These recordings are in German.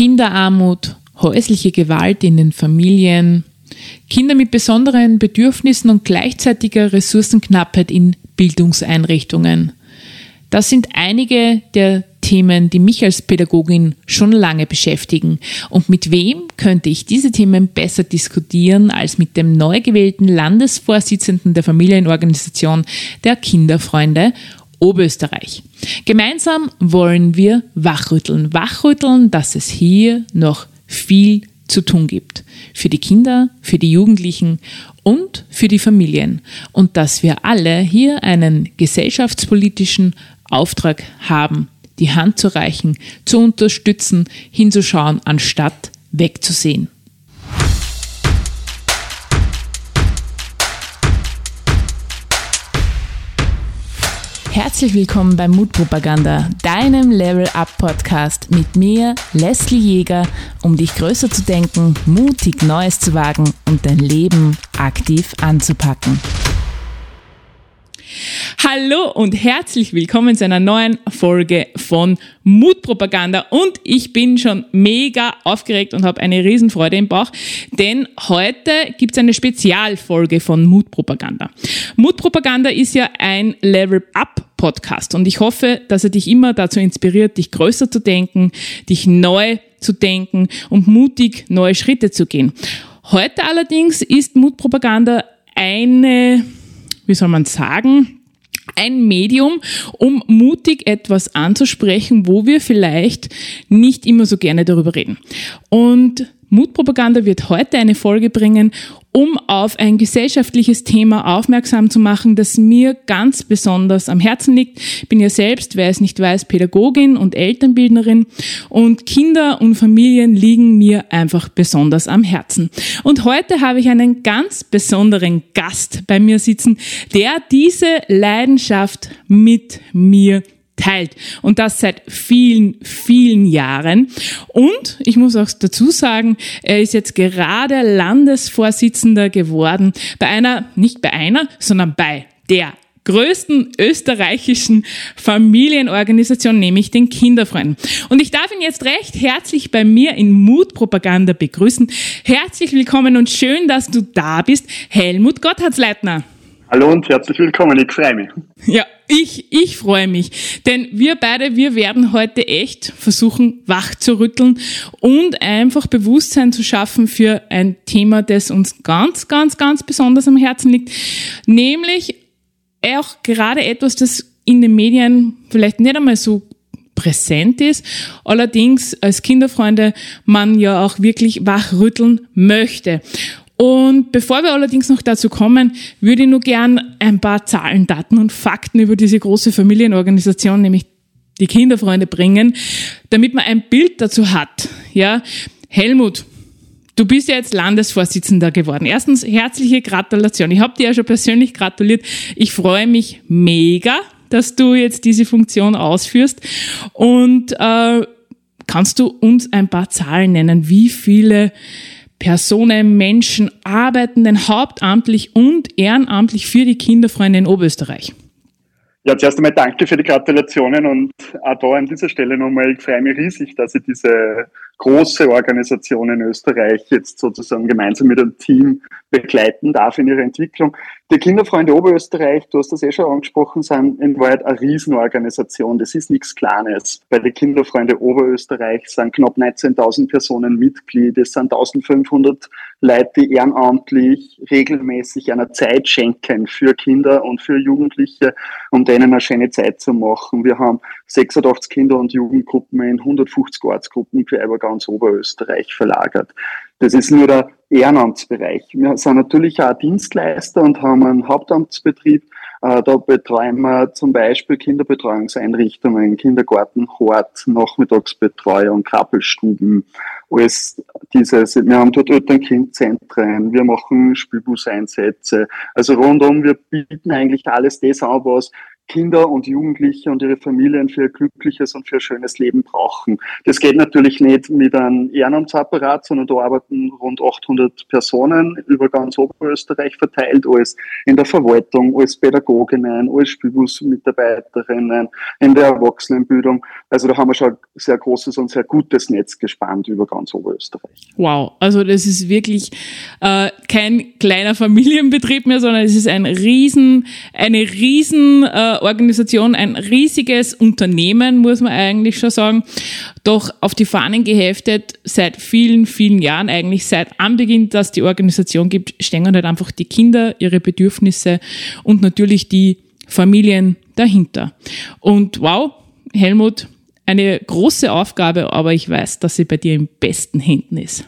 Kinderarmut, häusliche Gewalt in den Familien, Kinder mit besonderen Bedürfnissen und gleichzeitiger Ressourcenknappheit in Bildungseinrichtungen. Das sind einige der Themen, die mich als Pädagogin schon lange beschäftigen. Und mit wem könnte ich diese Themen besser diskutieren als mit dem neu gewählten Landesvorsitzenden der Familienorganisation der Kinderfreunde Oberösterreich. Gemeinsam wollen wir wachrütteln. Wachrütteln, dass es hier noch viel zu tun gibt. Für die Kinder, für die Jugendlichen und für die Familien. Und dass wir alle hier einen gesellschaftspolitischen Auftrag haben, die Hand zu reichen, zu unterstützen, hinzuschauen, anstatt wegzusehen. Herzlich willkommen bei Mutpropaganda, deinem Level Up Podcast mit mir, Leslie Jäger, um dich größer zu denken, mutig Neues zu wagen und dein Leben aktiv anzupacken. Hallo und herzlich willkommen zu einer neuen Folge von Mutpropaganda und ich bin schon mega aufgeregt und habe eine Riesenfreude im Bauch, denn heute gibt es eine Spezialfolge von Mutpropaganda. Mutpropaganda ist ja ein Level Up Podcast und ich hoffe, dass er dich immer dazu inspiriert, dich größer zu denken, dich neu zu denken und mutig neue Schritte zu gehen. Heute allerdings ist Mutpropaganda eine wie soll man sagen, ein Medium, um mutig etwas anzusprechen, wo wir vielleicht nicht immer so gerne darüber reden. Und Mutpropaganda wird heute eine Folge bringen, um auf ein gesellschaftliches Thema aufmerksam zu machen, das mir ganz besonders am Herzen liegt. Ich bin ja selbst, wer es nicht weiß, Pädagogin und Elternbildnerin und Kinder und Familien liegen mir einfach besonders am Herzen. Und heute habe ich einen ganz besonderen Gast bei mir sitzen, der diese Leidenschaft mit mir teilt. Und das seit vielen, vielen Jahren. Und ich muss auch dazu sagen, er ist jetzt gerade Landesvorsitzender geworden bei einer, nicht bei einer, sondern bei der größten österreichischen Familienorganisation, nämlich den Kinderfreunden. Und ich darf ihn jetzt recht herzlich bei mir in Mutpropaganda begrüßen. Herzlich willkommen und schön, dass du da bist, Helmut Gotthardsleitner. Hallo und herzlich willkommen, ich freue mich. Ja, ich, ich freue mich. Denn wir beide, wir werden heute echt versuchen, wach zu rütteln und einfach Bewusstsein zu schaffen für ein Thema, das uns ganz, ganz, ganz besonders am Herzen liegt. Nämlich auch gerade etwas, das in den Medien vielleicht nicht einmal so präsent ist, allerdings als Kinderfreunde man ja auch wirklich wachrütteln möchte. Und bevor wir allerdings noch dazu kommen, würde ich nur gern ein paar Zahlen, Daten und Fakten über diese große Familienorganisation, nämlich die Kinderfreunde bringen, damit man ein Bild dazu hat. Ja, Helmut, du bist ja jetzt Landesvorsitzender geworden. Erstens herzliche Gratulation. Ich habe dir ja schon persönlich gratuliert. Ich freue mich mega, dass du jetzt diese Funktion ausführst. Und äh, kannst du uns ein paar Zahlen nennen, wie viele Personen, Menschen arbeiten denn hauptamtlich und ehrenamtlich für die Kinderfreunde in Oberösterreich? Ja, zuerst einmal danke für die Gratulationen und auch da an dieser Stelle nochmal, ich freue mich riesig, dass ich diese große Organisation in Österreich jetzt sozusagen gemeinsam mit einem Team begleiten darf in ihrer Entwicklung. Die Kinderfreunde Oberösterreich, du hast das eh schon angesprochen, sind in Wahrheit eine Riesenorganisation. Das ist nichts Kleines. Bei den Kinderfreunde Oberösterreich sind knapp 19.000 Personen Mitglied. Es sind 1.500 Leute, die ehrenamtlich regelmäßig einer Zeit schenken für Kinder und für Jugendliche, um denen eine schöne Zeit zu machen. Wir haben 86 Kinder- und Jugendgruppen in 150 Ortsgruppen für über ganz Oberösterreich verlagert. Das ist nur der Ehrenamtsbereich. Wir sind natürlich auch Dienstleister und haben einen Hauptamtsbetrieb. Äh, da betreuen wir zum Beispiel Kinderbetreuungseinrichtungen, Kindergarten, Hort, Nachmittagsbetreuung, Krabbelstuben, alles dieses. Wir haben dort Eltern-Kind-Zentren, wir machen Spielbuseinsätze. Also rundum, wir bieten eigentlich alles das an, was Kinder und Jugendliche und ihre Familien für ein glückliches und für ein schönes Leben brauchen. Das geht natürlich nicht mit einem Ehrenamtsapparat, sondern da arbeiten rund 800 Personen über ganz Oberösterreich verteilt, alles in der Verwaltung, als Pädagoginnen, als Spielbusmitarbeiterinnen, in der Erwachsenenbildung. Also da haben wir schon ein sehr großes und sehr gutes Netz gespannt über ganz Oberösterreich. Wow, also das ist wirklich äh, kein kleiner Familienbetrieb mehr, sondern es ist ein riesen, eine riesen äh, Organisation, ein riesiges Unternehmen, muss man eigentlich schon sagen. Doch auf die Fahnen geheftet, seit vielen, vielen Jahren, eigentlich seit Anbeginn, dass die Organisation gibt, stehen halt einfach die Kinder, ihre Bedürfnisse und natürlich die Familien dahinter. Und wow, Helmut, eine große Aufgabe, aber ich weiß, dass sie bei dir in besten Händen ist.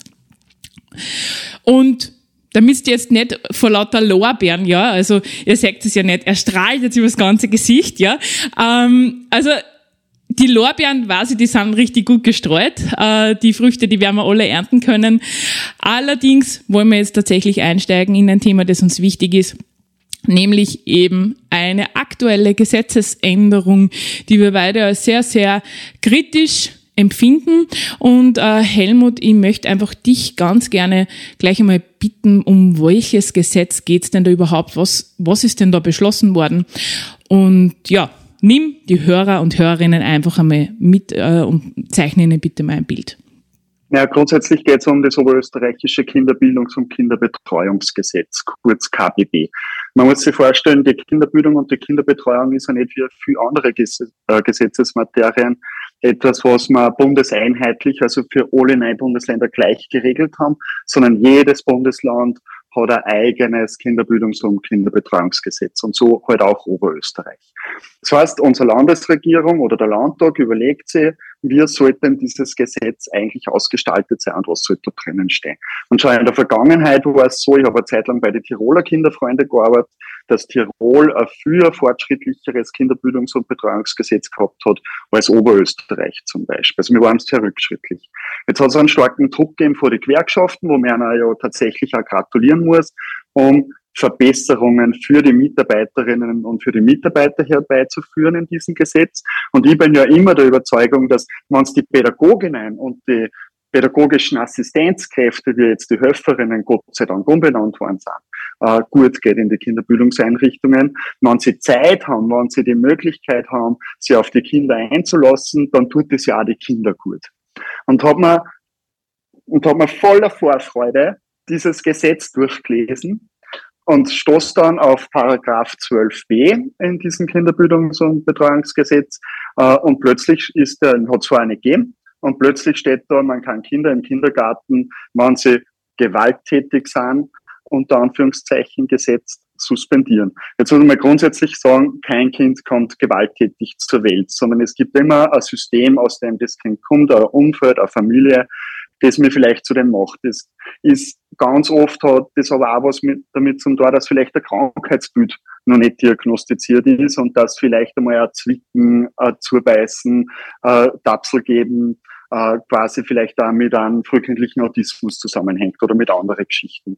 Und damit ihr jetzt nicht vor lauter Lorbeeren, ja, also ihr seht es ja nicht, er strahlt jetzt über das ganze Gesicht, ja. Ähm, also die Lorbeeren, weiß ich, die sind richtig gut gestreut. Äh, die Früchte, die werden wir alle ernten können. Allerdings wollen wir jetzt tatsächlich einsteigen in ein Thema, das uns wichtig ist, nämlich eben eine aktuelle Gesetzesänderung, die wir beide als sehr, sehr kritisch empfinden. Und äh, Helmut, ich möchte einfach dich ganz gerne gleich einmal bitten, um welches Gesetz geht's denn da überhaupt? Was, was ist denn da beschlossen worden? Und ja, nimm die Hörer und Hörerinnen einfach einmal mit äh, und zeichne ihnen bitte mal ein Bild. Ja, grundsätzlich geht es um das oberösterreichische Kinderbildungs- und Kinderbetreuungsgesetz, kurz KBB. Man muss sich vorstellen, die Kinderbildung und die Kinderbetreuung ist ja nicht wie viele andere äh, Gesetzesmaterien etwas, was wir bundeseinheitlich, also für alle neun Bundesländer gleich geregelt haben, sondern jedes Bundesland hat ein eigenes Kinderbildungs- und Kinderbetreuungsgesetz und so halt auch Oberösterreich. Das heißt, unsere Landesregierung oder der Landtag überlegt sich, wie sollte denn dieses Gesetz eigentlich ausgestaltet sein und was sollte da drinnen stehen. Und schon in der Vergangenheit war es so, ich habe eine Zeit lang bei den Tiroler Kinderfreunde gearbeitet, dass Tirol ein viel fortschrittlicheres Kinderbildungs- und Betreuungsgesetz gehabt hat als Oberösterreich zum Beispiel. Also wir waren sehr rückschrittlich. Jetzt hat es einen starken Druck gegeben vor die Gewerkschaften, wo man ja tatsächlich auch gratulieren muss, um Verbesserungen für die Mitarbeiterinnen und für die Mitarbeiter herbeizuführen in diesem Gesetz. Und ich bin ja immer der Überzeugung, dass wenn es die Pädagoginnen und die pädagogischen Assistenzkräfte, wie jetzt die Helferinnen Gott sei Dank umbenannt worden sind, äh, gut geht in die Kinderbildungseinrichtungen. Wenn sie Zeit haben, wenn sie die Möglichkeit haben, sie auf die Kinder einzulassen, dann tut es ja auch die Kinder gut. Und hat man, und hat man voller Vorfreude dieses Gesetz durchgelesen und stoßt dann auf Paragraph 12b in diesem Kinderbildungs- und Betreuungsgesetz äh, und plötzlich ist der, hat zwar eine gegeben, und plötzlich steht da, man kann Kinder im Kindergarten, wenn sie gewalttätig sind, unter Anführungszeichen gesetzt, suspendieren. Jetzt muss man grundsätzlich sagen, kein Kind kommt gewalttätig zur Welt, sondern es gibt immer ein System, aus dem das Kind kommt, ein Umfeld, eine Familie, das mir vielleicht zu dem macht. Das ist ganz oft hat das aber auch was mit, damit zu tun, dass vielleicht ein Krankheitsbild noch nicht diagnostiziert ist und dass vielleicht einmal ein Zwicken, ein Zubeißen, ein Tapsel geben, äh, quasi vielleicht auch mit einem frühkindlichen Autismus zusammenhängt oder mit anderen Geschichten.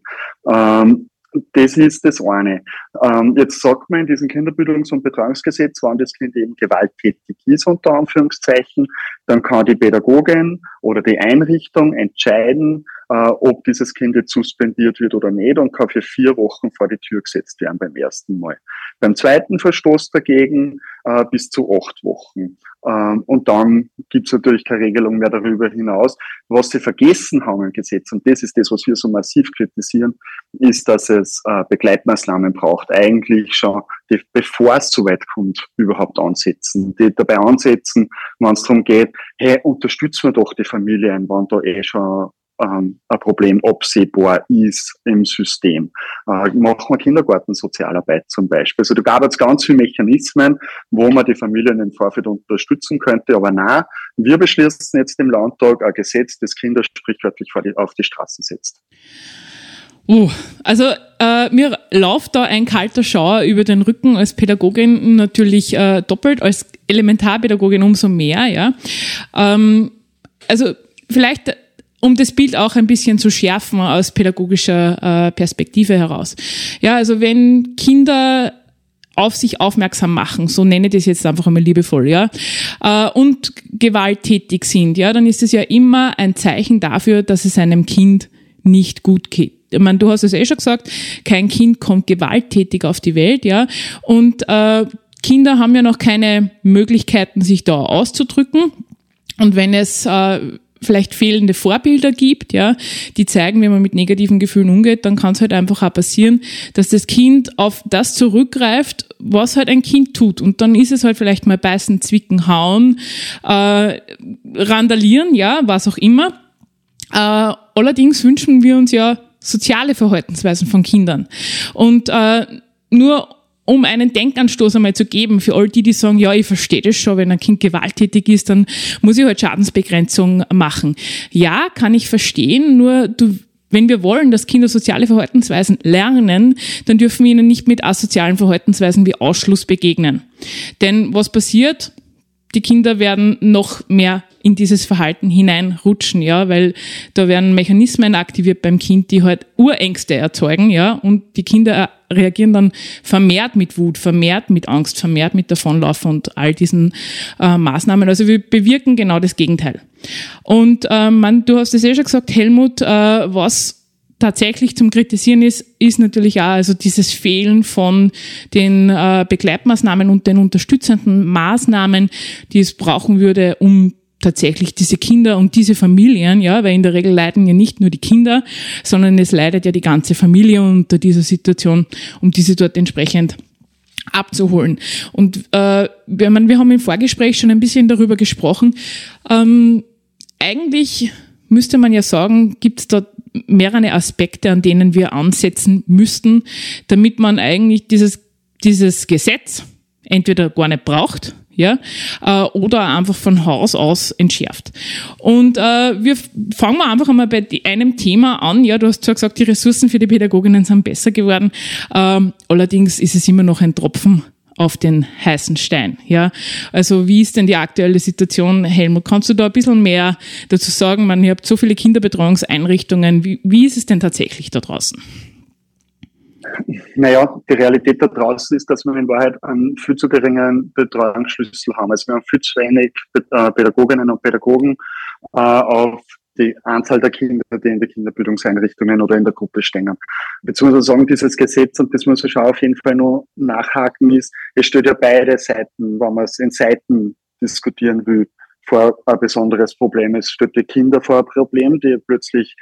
Ähm, das ist das eine. Ähm, jetzt sagt man in diesem Kinderbildungs- und Betreuungsgesetz, wann das Kind eben gewalttätig ist, unter Anführungszeichen, dann kann die Pädagogin oder die Einrichtung entscheiden, äh, ob dieses Kind jetzt suspendiert wird oder nicht und kann für vier Wochen vor die Tür gesetzt werden beim ersten Mal. Beim zweiten Verstoß dagegen äh, bis zu acht Wochen. Ähm, und dann gibt es natürlich keine Regelung mehr darüber hinaus. Was sie vergessen haben im Gesetz, und das ist das, was wir so massiv kritisieren, ist, dass es äh, Begleitmaßnahmen braucht. Eigentlich schon, die, bevor es so weit kommt, überhaupt ansetzen. Die dabei ansetzen, wenn es darum geht, hey, unterstützen wir doch die Familien, wenn da eh schon ähm, ein Problem absehbar ist im System. Äh, machen wir Kindergartensozialarbeit zum Beispiel. Also da gab es ganz viele Mechanismen, wo man die Familien im Vorfeld unterstützen könnte, aber na, wir beschließen jetzt im Landtag ein Gesetz, das Kinder sprichwörtlich die, auf die Straße setzt. Uh, also äh, mir läuft da ein kalter Schauer über den Rücken als Pädagogin natürlich äh, doppelt, als Elementarpädagogin umso mehr, ja. Ähm, also vielleicht um das Bild auch ein bisschen zu schärfen aus pädagogischer äh, Perspektive heraus. Ja, also wenn Kinder auf sich aufmerksam machen, so nenne ich das jetzt einfach einmal liebevoll, ja, äh, und gewalttätig sind, ja, dann ist es ja immer ein Zeichen dafür, dass es einem Kind nicht gut geht. Ich meine, du hast es eh schon gesagt, kein Kind kommt gewalttätig auf die Welt, ja, und äh, Kinder haben ja noch keine Möglichkeiten, sich da auszudrücken. Und wenn es äh, vielleicht fehlende Vorbilder gibt, ja, die zeigen, wie man mit negativen Gefühlen umgeht, dann kann es halt einfach auch passieren, dass das Kind auf das zurückgreift, was halt ein Kind tut. Und dann ist es halt vielleicht mal beißen, zwicken, hauen, äh, randalieren, ja, was auch immer. Äh, allerdings wünschen wir uns ja soziale Verhaltensweisen von Kindern. Und äh, nur um einen Denkanstoß einmal zu geben für all die, die sagen, ja, ich verstehe das schon, wenn ein Kind gewalttätig ist, dann muss ich halt Schadensbegrenzung machen. Ja, kann ich verstehen, nur du wenn wir wollen, dass Kinder soziale Verhaltensweisen lernen, dann dürfen wir ihnen nicht mit asozialen Verhaltensweisen wie Ausschluss begegnen. Denn was passiert? Die Kinder werden noch mehr in dieses Verhalten hineinrutschen, ja, weil da werden Mechanismen aktiviert beim Kind, die halt Urängste erzeugen, ja, und die Kinder reagieren dann vermehrt mit Wut, vermehrt mit Angst, vermehrt mit Davonlaufen und all diesen äh, Maßnahmen. Also wir bewirken genau das Gegenteil. Und äh, man, du hast es eh schon gesagt, Helmut, äh, was tatsächlich zum Kritisieren ist, ist natürlich auch also dieses Fehlen von den äh, Begleitmaßnahmen und den unterstützenden Maßnahmen, die es brauchen würde, um tatsächlich diese Kinder und diese Familien, ja, weil in der Regel leiden ja nicht nur die Kinder, sondern es leidet ja die ganze Familie unter dieser Situation, um diese dort entsprechend abzuholen. Und äh, wir, man, wir haben im Vorgespräch schon ein bisschen darüber gesprochen. Ähm, eigentlich müsste man ja sagen, gibt es da mehrere Aspekte, an denen wir ansetzen müssten, damit man eigentlich dieses, dieses Gesetz entweder gar nicht braucht, ja, äh, oder einfach von Haus aus entschärft. Und äh, wir fangen wir einfach einmal bei einem Thema an. Ja, du hast zwar gesagt, die Ressourcen für die Pädagoginnen sind besser geworden. Ähm, allerdings ist es immer noch ein Tropfen auf den heißen Stein. Ja, also wie ist denn die aktuelle Situation, Helmut? Kannst du da ein bisschen mehr dazu sagen? Man, ihr habt so viele Kinderbetreuungseinrichtungen. Wie, wie ist es denn tatsächlich da draußen? Naja, die Realität da draußen ist, dass wir in Wahrheit einen viel zu geringen Betreuungsschlüssel haben. Also wir haben viel zu wenig äh, Pädagoginnen und Pädagogen äh, auf die Anzahl der Kinder, die in den Kinderbildungseinrichtungen oder in der Gruppe stehen. Beziehungsweise sagen, dieses Gesetz, und das muss man schon auf jeden Fall noch nachhaken, ist, es steht ja beide Seiten, wenn man es in Seiten diskutieren will, vor ein besonderes Problem. Es steht die Kinder vor ein Problem, die plötzlich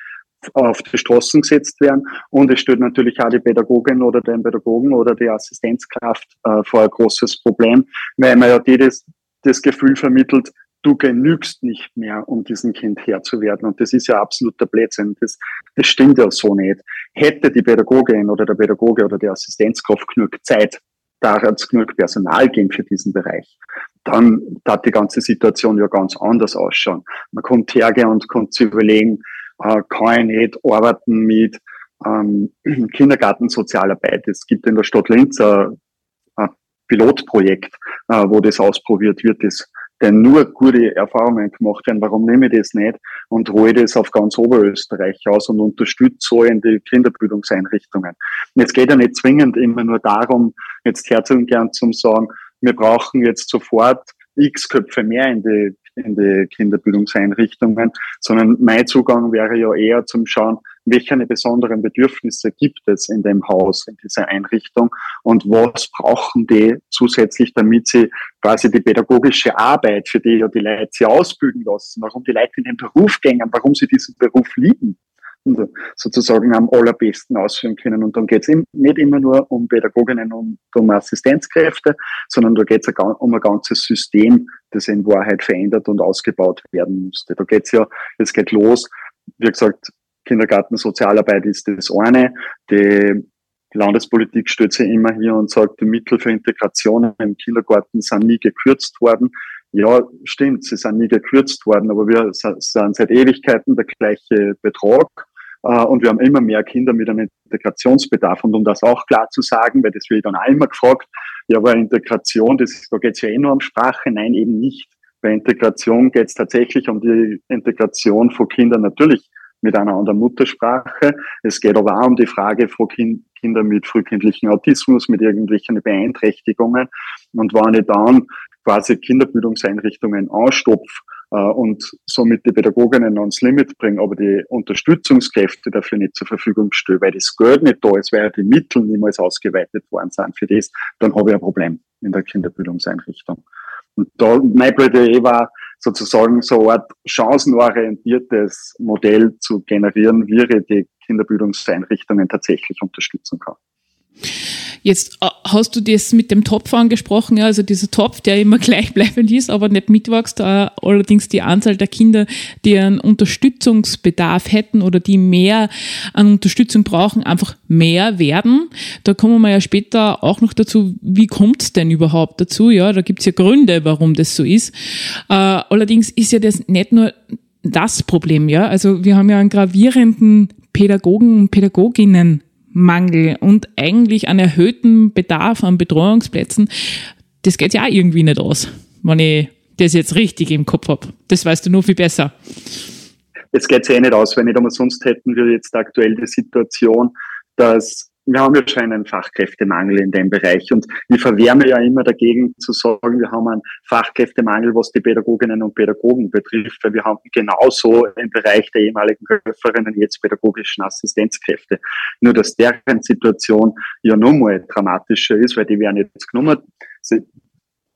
auf die Straßen gesetzt werden. Und es stellt natürlich auch die Pädagogin oder den Pädagogen oder die Assistenzkraft äh, vor ein großes Problem, weil man ja die das, das Gefühl vermittelt, du genügst nicht mehr, um diesem Kind Herr zu werden. Und das ist ja absoluter Blödsinn. Das, das stimmt ja so nicht. Hätte die Pädagogin oder der Pädagoge oder die Assistenzkraft genug Zeit, da hat es genug Personal geben für diesen Bereich, dann hat die ganze Situation ja ganz anders ausschauen. Man kommt hergehen und kommt zu überlegen, äh, kann ich nicht arbeiten mit ähm, Kindergartensozialarbeit. Es gibt in der Stadt Linz ein, ein Pilotprojekt, äh, wo das ausprobiert wird, das denn nur gute Erfahrungen gemacht werden. Warum nehme ich das nicht und hole das auf ganz Oberösterreich aus und unterstütze so in die Kinderbildungseinrichtungen? Und jetzt geht ja nicht zwingend immer nur darum, jetzt herzugehen zum sagen, wir brauchen jetzt sofort x Köpfe mehr in die in die Kinderbildungseinrichtungen, sondern mein Zugang wäre ja eher zum Schauen, welche besonderen Bedürfnisse gibt es in dem Haus, in dieser Einrichtung und was brauchen die zusätzlich, damit sie quasi die pädagogische Arbeit, für die ja die Leute sie ausbilden lassen, warum die Leute in den Beruf gehen, warum sie diesen Beruf lieben, sozusagen am allerbesten ausführen können. Und dann geht es nicht immer nur um Pädagoginnen und um Assistenzkräfte, sondern da geht es um ein ganzes System, das in Wahrheit verändert und ausgebaut werden müsste. Da geht es ja, es geht los, wie gesagt, Kindergarten, Sozialarbeit ist das eine. Die Landespolitik stellt sich immer hier und sagt, die Mittel für Integration im Kindergarten sind nie gekürzt worden. Ja, stimmt, sie sind nie gekürzt worden, aber wir sind seit Ewigkeiten der gleiche Betrag. Äh, und wir haben immer mehr Kinder mit einem Integrationsbedarf. Und um das auch klar zu sagen, weil das wird dann auch immer gefragt, ja, aber Integration, das, da geht es ja eh nur um Sprache. Nein, eben nicht. Bei Integration geht es tatsächlich um die Integration von Kindern natürlich mit einer anderen Muttersprache. Es geht aber auch um die Frage von kind, Kinder mit frühkindlichen Autismus, mit irgendwelchen Beeinträchtigungen. Und wenn ich dann quasi Kinderbildungseinrichtungen anstopfe und somit die Pädagoginnen ans Limit bringen, aber die Unterstützungskräfte dafür nicht zur Verfügung stellen, weil das Geld nicht da ist, weil die Mittel niemals ausgeweitet worden sind für das, dann habe ich ein Problem in der Kinderbildungseinrichtung. Und da, meine Idee war, sozusagen so eine Art chancenorientiertes Modell zu generieren, wie ich die Kinderbildungseinrichtungen tatsächlich unterstützen kann. Jetzt äh, hast du das mit dem Topf angesprochen, ja, also dieser Topf, der immer gleichbleibend ist, aber nicht mitwächst, äh, allerdings die Anzahl der Kinder, die einen Unterstützungsbedarf hätten oder die mehr an Unterstützung brauchen, einfach mehr werden. Da kommen wir ja später auch noch dazu, wie kommt es denn überhaupt dazu? Ja, da gibt es ja Gründe, warum das so ist. Äh, allerdings ist ja das nicht nur das Problem, ja. Also wir haben ja einen gravierenden Pädagogen und Pädagoginnen Mangel und eigentlich einen erhöhten Bedarf an Betreuungsplätzen, das geht ja auch irgendwie nicht aus, wenn ich das jetzt richtig im Kopf habe. Das weißt du nur viel besser. Es geht ja eh nicht aus, wenn nicht sonst hätten wir jetzt aktuell die Situation, dass wir haben ja schon einen Fachkräftemangel in dem Bereich und ich verwehre ja immer dagegen zu sagen, wir haben einen Fachkräftemangel, was die Pädagoginnen und Pädagogen betrifft, weil wir haben genauso im Bereich der ehemaligen Helferinnen jetzt pädagogischen Assistenzkräfte. Nur, dass deren Situation ja nochmal dramatischer ist, weil die werden jetzt genommen. Ich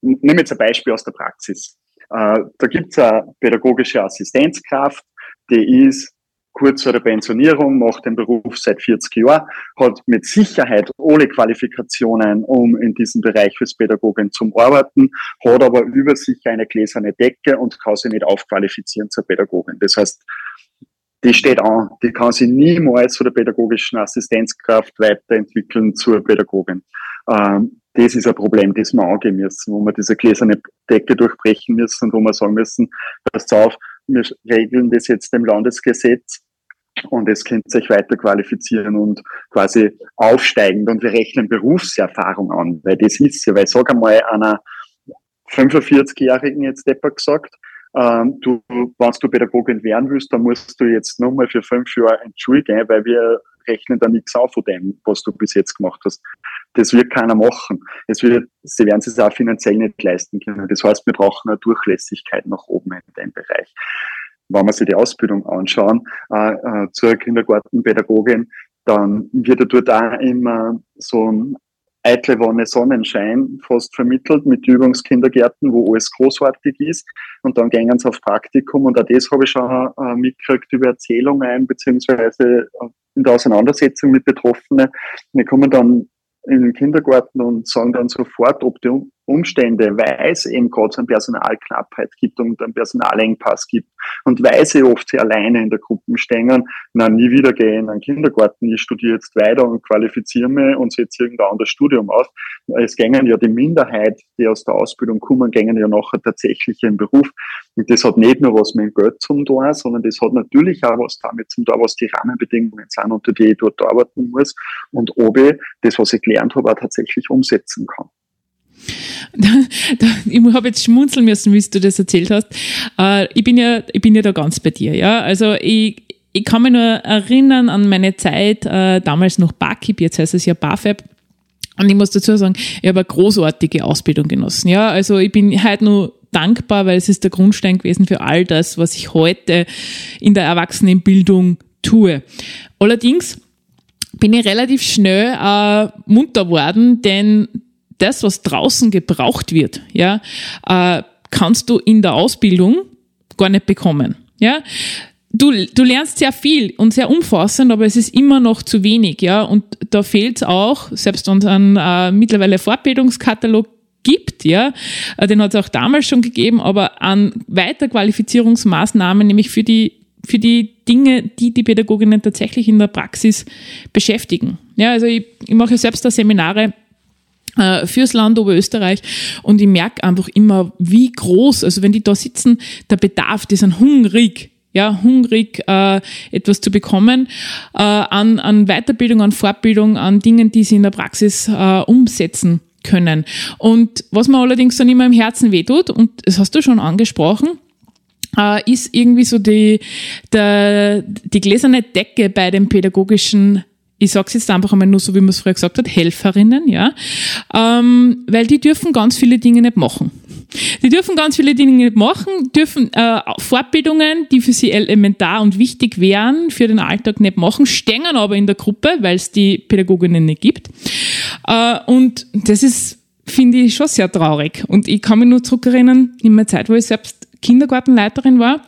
nehme jetzt ein Beispiel aus der Praxis. Äh, da gibt es eine pädagogische Assistenzkraft, die ist kurz vor der Pensionierung, macht den Beruf seit 40 Jahren, hat mit Sicherheit alle Qualifikationen, um in diesem Bereich fürs Pädagogen zu arbeiten, hat aber über sich eine gläserne Decke und kann sich nicht aufqualifizieren zur Pädagogin. Das heißt, die steht an, die kann sich niemals von der pädagogischen Assistenzkraft weiterentwickeln zur Pädagogin. Ähm, das ist ein Problem, das wir angehen müssen, wo wir diese gläserne Decke durchbrechen müssen und wo wir sagen müssen, pass auf, wir regeln das jetzt im Landesgesetz. Und es könnte sich weiter qualifizieren und quasi aufsteigend. Und wir rechnen Berufserfahrung an, weil das ist ja, weil sag einmal einer 45-Jährigen jetzt etwa gesagt, ähm, du, wenn du Pädagogin werden willst, dann musst du jetzt nochmal für fünf Jahre in die Schule gehen, weil wir rechnen da nichts auf von dem, was du bis jetzt gemacht hast. Das wird keiner machen. Es wird, sie werden es auch finanziell nicht leisten können. Das heißt, wir brauchen eine Durchlässigkeit nach oben in dem Bereich wenn wir sich die Ausbildung anschauen, äh, äh, zur Kindergartenpädagogin, dann wird er dort auch immer so ein eitle Wonne Sonnenschein fast vermittelt mit Übungskindergärten, wo alles großartig ist. Und dann gehen sie auf Praktikum und auch das habe ich schon äh, mitgekriegt über Erzählungen beziehungsweise äh, in der Auseinandersetzung mit Betroffenen. Wir kommen dann in den Kindergarten und sagen dann sofort, ob die Umstände, weil es eben gerade so eine Personalknappheit gibt und einen Personalengpass gibt und weil sie oft sehr alleine in der Gruppe stehen, na, nie wieder gehen in einen Kindergarten, ich studiere jetzt weiter und qualifiziere mich und setze irgendein anderes Studium auf. Es gängen ja die Minderheit, die aus der Ausbildung kommen, gängen ja nachher tatsächlich in Beruf. Und das hat nicht nur was mit dem Geld zum tun, sondern das hat natürlich auch was damit zum tun, was die Rahmenbedingungen sind, unter die ich dort arbeiten muss und ob ich das, was ich gelernt habe, auch tatsächlich umsetzen kann. ich habe jetzt schmunzeln müssen, wie du das erzählt hast. Äh, ich bin ja, ich bin ja da ganz bei dir, ja. Also ich, ich kann mich nur erinnern an meine Zeit, äh, damals noch BAKIP, jetzt heißt es ja BAFEB. Und ich muss dazu sagen, ich habe eine großartige Ausbildung genossen, ja. Also ich bin halt nur dankbar, weil es ist der Grundstein gewesen für all das, was ich heute in der Erwachsenenbildung tue. Allerdings bin ich relativ schnell äh, munter worden, denn das, was draußen gebraucht wird, ja, äh, kannst du in der Ausbildung gar nicht bekommen. Ja, du, du lernst sehr viel und sehr umfassend, aber es ist immer noch zu wenig, ja. Und da fehlt es auch, selbst wenn es einen äh, mittlerweile Fortbildungskatalog gibt, ja, äh, den hat es auch damals schon gegeben, aber an Weiterqualifizierungsmaßnahmen, nämlich für die für die Dinge, die die Pädagoginnen tatsächlich in der Praxis beschäftigen. Ja, also ich, ich mache selbst da Seminare fürs Land Oberösterreich und ich merke einfach immer, wie groß, also wenn die da sitzen, der Bedarf, die sind hungrig, ja, hungrig, äh, etwas zu bekommen, äh, an, an Weiterbildung, an Fortbildung, an Dingen, die sie in der Praxis äh, umsetzen können. Und was mir allerdings dann immer im Herzen wehtut, und das hast du schon angesprochen, äh, ist irgendwie so die, der, die gläserne Decke bei den pädagogischen ich sage es jetzt einfach einmal nur so, wie man es früher gesagt hat, Helferinnen, ja, ähm, weil die dürfen ganz viele Dinge nicht machen. Die dürfen ganz viele Dinge nicht machen, dürfen äh, Fortbildungen, die für sie elementar und wichtig wären, für den Alltag nicht machen, stehen aber in der Gruppe, weil es die Pädagoginnen nicht gibt. Äh, und das ist, finde ich, schon sehr traurig. Und ich kann mich nur zurückerinnern, in meiner Zeit, wo ich selbst Kindergartenleiterin war,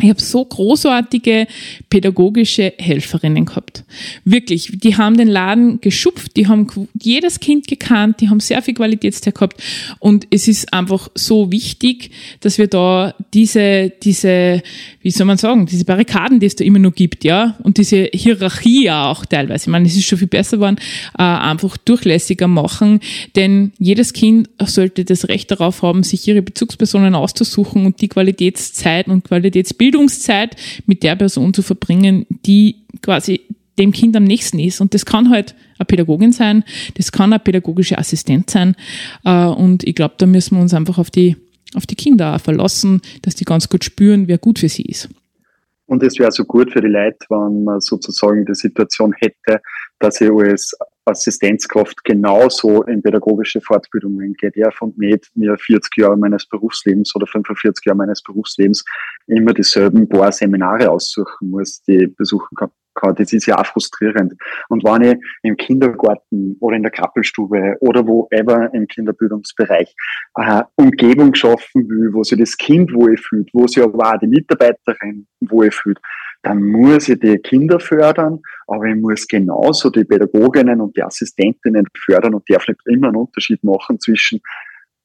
ich habe so großartige pädagogische Helferinnen gehabt. Wirklich, die haben den Laden geschupft, die haben jedes Kind gekannt, die haben sehr viel Qualitätszeit gehabt. Und es ist einfach so wichtig, dass wir da diese, diese, wie soll man sagen, diese Barrikaden, die es da immer noch gibt, ja, und diese Hierarchie auch teilweise, ich meine, es ist schon viel besser geworden, äh, einfach durchlässiger machen, denn jedes Kind sollte das Recht darauf haben, sich ihre Bezugspersonen auszusuchen und die Qualitätszeit und Qualitätsbildung Bildungszeit mit der Person zu verbringen, die quasi dem Kind am nächsten ist. Und das kann halt eine Pädagogin sein, das kann eine pädagogische Assistent sein. Äh, und ich glaube, da müssen wir uns einfach auf die, auf die Kinder verlassen, dass die ganz gut spüren, wer gut für sie ist. Und es wäre so gut für die Leute, wenn man sozusagen die Situation hätte, dass ich als Assistenzkraft genauso in pädagogische Fortbildungen geht. Ja, von nicht mir 40 Jahre meines Berufslebens oder 45 Jahre meines Berufslebens immer dieselben paar Seminare aussuchen muss, die ich besuchen kann. Das ist ja auch frustrierend. Und wenn ich im Kindergarten oder in der Krabbelstube oder wo ever im Kinderbildungsbereich eine Umgebung schaffen will, wo sich das Kind wohlfühlt, wo sich aber auch die Mitarbeiterin wohlfühlt, dann muss ich die Kinder fördern, aber ich muss genauso die Pädagoginnen und die Assistentinnen fördern und darf nicht immer einen Unterschied machen zwischen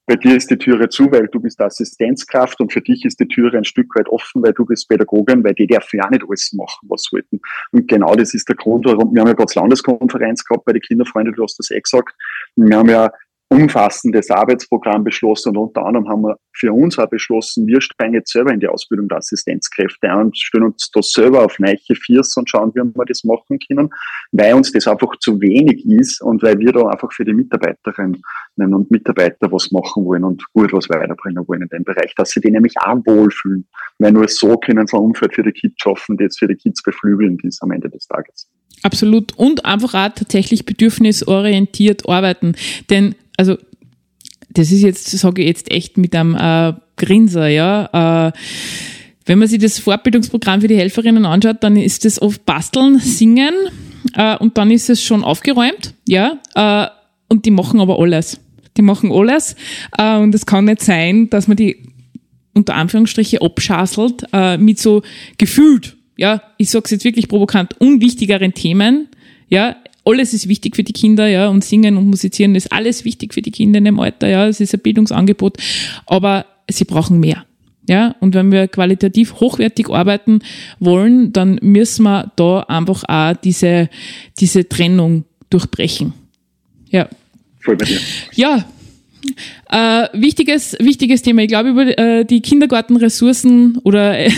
bei dir ist die Türe zu, weil du bist Assistenzkraft und für dich ist die Türe ein Stück weit offen, weil du bist Pädagogin, weil die darf ja nicht alles machen, was sollten. Und genau das ist der Grund, warum wir haben ja gerade Landeskonferenz gehabt bei den Kinderfreunden, du hast das eh gesagt. Wir haben ja umfassendes Arbeitsprogramm beschlossen und unter anderem haben wir für uns auch beschlossen, wir steigen jetzt selber in die Ausbildung der Assistenzkräfte ein und stellen uns da selber auf neiche Viers und schauen, wie wir das machen können, weil uns das einfach zu wenig ist und weil wir da einfach für die Mitarbeiterinnen und Mitarbeiter was machen wollen und gut was weiterbringen wollen in dem Bereich, dass sie die nämlich auch wohlfühlen, weil nur so können sie ein Umfeld für die Kids schaffen, jetzt für die Kids beflügelnd ist am Ende des Tages. Absolut. Und einfach auch tatsächlich bedürfnisorientiert arbeiten. Denn also das ist jetzt, sage ich jetzt echt mit einem äh, Grinser, ja. Äh, wenn man sich das Fortbildungsprogramm für die Helferinnen anschaut, dann ist das oft Basteln, Singen äh, und dann ist es schon aufgeräumt, ja. Äh, und die machen aber alles. Die machen alles äh, und es kann nicht sein, dass man die unter Anführungsstriche abschasselt äh, mit so gefühlt, ja, ich sag's jetzt wirklich provokant, unwichtigeren Themen, ja, alles ist wichtig für die Kinder, ja, und Singen und Musizieren ist alles wichtig für die Kinder in dem Alter, ja, es ist ein Bildungsangebot, aber sie brauchen mehr. Ja, und wenn wir qualitativ hochwertig arbeiten wollen, dann müssen wir da einfach auch diese, diese Trennung durchbrechen. Ja. Voll bei dir. Ja, äh, wichtiges, wichtiges Thema. Ich glaube, über äh, die Kindergartenressourcen oder äh,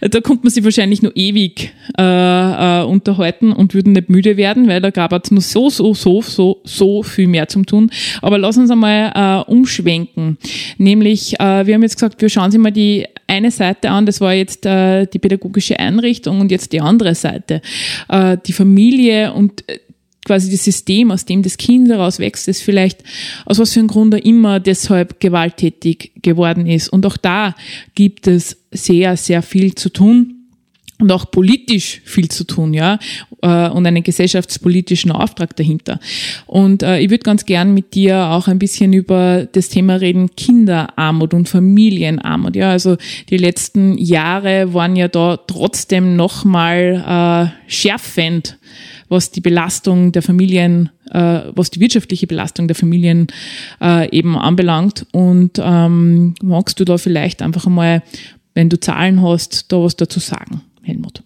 da kommt man sich wahrscheinlich nur ewig äh, äh, unterhalten und würden nicht müde werden, weil da gab es nur so, so, so, so, so viel mehr zum tun. Aber lass uns einmal äh, umschwenken. Nämlich, äh, wir haben jetzt gesagt, wir schauen uns mal die eine Seite an, das war jetzt äh, die pädagogische Einrichtung und jetzt die andere Seite, äh, die Familie und äh, quasi das System, aus dem das Kind heraus wächst, das vielleicht aus was für einem Grund immer deshalb gewalttätig geworden ist. Und auch da gibt es sehr, sehr viel zu tun und auch politisch viel zu tun, ja, äh, und einen gesellschaftspolitischen Auftrag dahinter. Und äh, ich würde ganz gern mit dir auch ein bisschen über das Thema reden, Kinderarmut und Familienarmut. Ja, also die letzten Jahre waren ja da trotzdem nochmal äh, schärfend was die Belastung der Familien, äh, was die wirtschaftliche Belastung der Familien äh, eben anbelangt. Und ähm, magst du da vielleicht einfach einmal, wenn du Zahlen hast, da was dazu sagen, Helmut?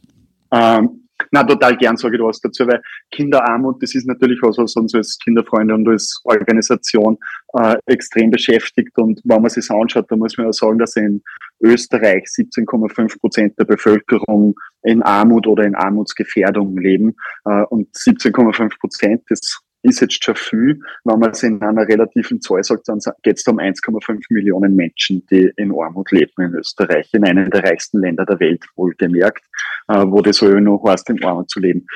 Ähm, na, total gern sage ich was dazu, weil Kinderarmut, das ist natürlich was, was uns als Kinderfreunde und als Organisation äh, extrem beschäftigt. Und wenn man sich anschaut, da muss man ja sagen, dass in Österreich 17,5 Prozent der Bevölkerung in Armut oder in Armutsgefährdung leben. Äh, und 17,5 Prozent, das ist jetzt schon viel. Wenn man es in einer relativen Zahl sagt, dann geht es um 1,5 Millionen Menschen, die in Armut leben in Österreich, in einem der reichsten Länder der Welt, wohlgemerkt, äh, wo das so noch heißt, in Armut zu leben.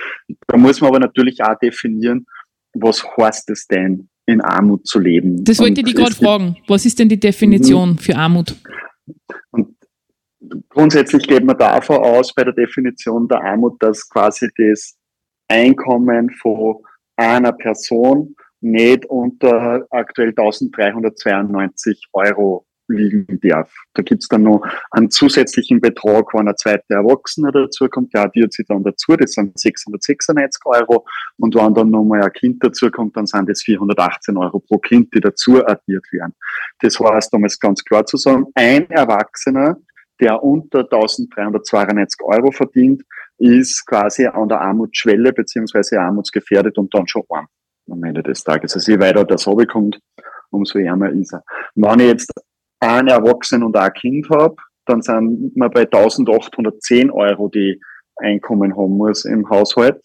Da muss man aber natürlich auch definieren, was heißt es denn, in Armut zu leben? Das wollte ich dich gerade fragen. Was ist denn die Definition mhm. für Armut? Und grundsätzlich geht man davon aus, bei der Definition der Armut, dass quasi das Einkommen von einer Person nicht unter aktuell 1392 Euro liegen darf. Da gibt's dann noch einen zusätzlichen Betrag, wenn ein zweiter Erwachsener dazukommt, der addiert sich dann dazu, das sind 696 Euro. Und wenn dann nochmal ein Kind dazukommt, dann sind das 418 Euro pro Kind, die dazu addiert werden. Das heißt, um es ganz klar zu sagen, ein Erwachsener, der unter 1392 Euro verdient, ist quasi an der Armutsschwelle beziehungsweise armutsgefährdet und dann schon arm am Ende des Tages. Also je weiter das kommt, umso ärmer ist er. Wenn ich jetzt einen Erwachsenen und ein Kind habe, dann sind wir bei 1810 Euro, die Einkommen haben muss im Haushalt,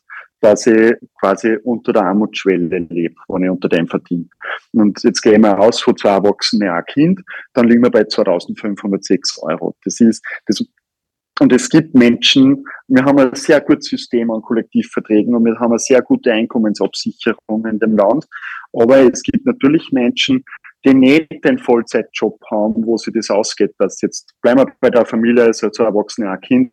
dass ich quasi unter der Armutsschwelle lebe, wenn ich unter dem verdiene. Und jetzt gehen wir raus von zwei Erwachsenen, ein Kind, dann liegen wir bei 2506 Euro. Das ist, das und es gibt Menschen, wir haben ein sehr gutes System an Kollektivverträgen und wir haben eine sehr gute Einkommensabsicherung in dem Land. Aber es gibt natürlich Menschen, die nicht den Vollzeitjob haben, wo sie das ausgeht, dass jetzt, bleiben wir bei der Familie, also zu Erwachsenen ein Kind,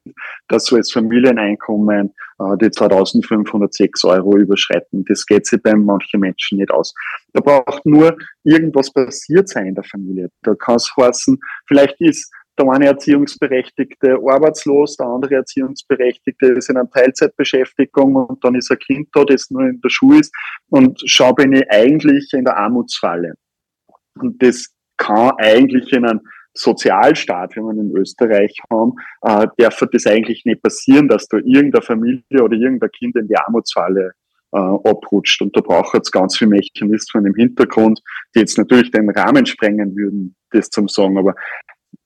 dass so als Familieneinkommen äh, die 2506 Euro überschreiten. Das geht sich bei manchen Menschen nicht aus. Da braucht nur irgendwas passiert sein in der Familie. Da kann es heißen, vielleicht ist der eine Erziehungsberechtigte arbeitslos, der andere Erziehungsberechtigte ist in einer Teilzeitbeschäftigung und dann ist ein Kind da, das nur in der Schule ist und schau bin ich eigentlich in der Armutsfalle. Und das kann eigentlich in einem Sozialstaat, wie wir in Österreich haben, äh, darf das eigentlich nicht passieren, dass da irgendeine Familie oder irgendein Kind in die Armutsfalle äh, abrutscht. Und da braucht es ganz viele Mechanismen im Hintergrund, die jetzt natürlich den Rahmen sprengen würden, das zum sagen. Aber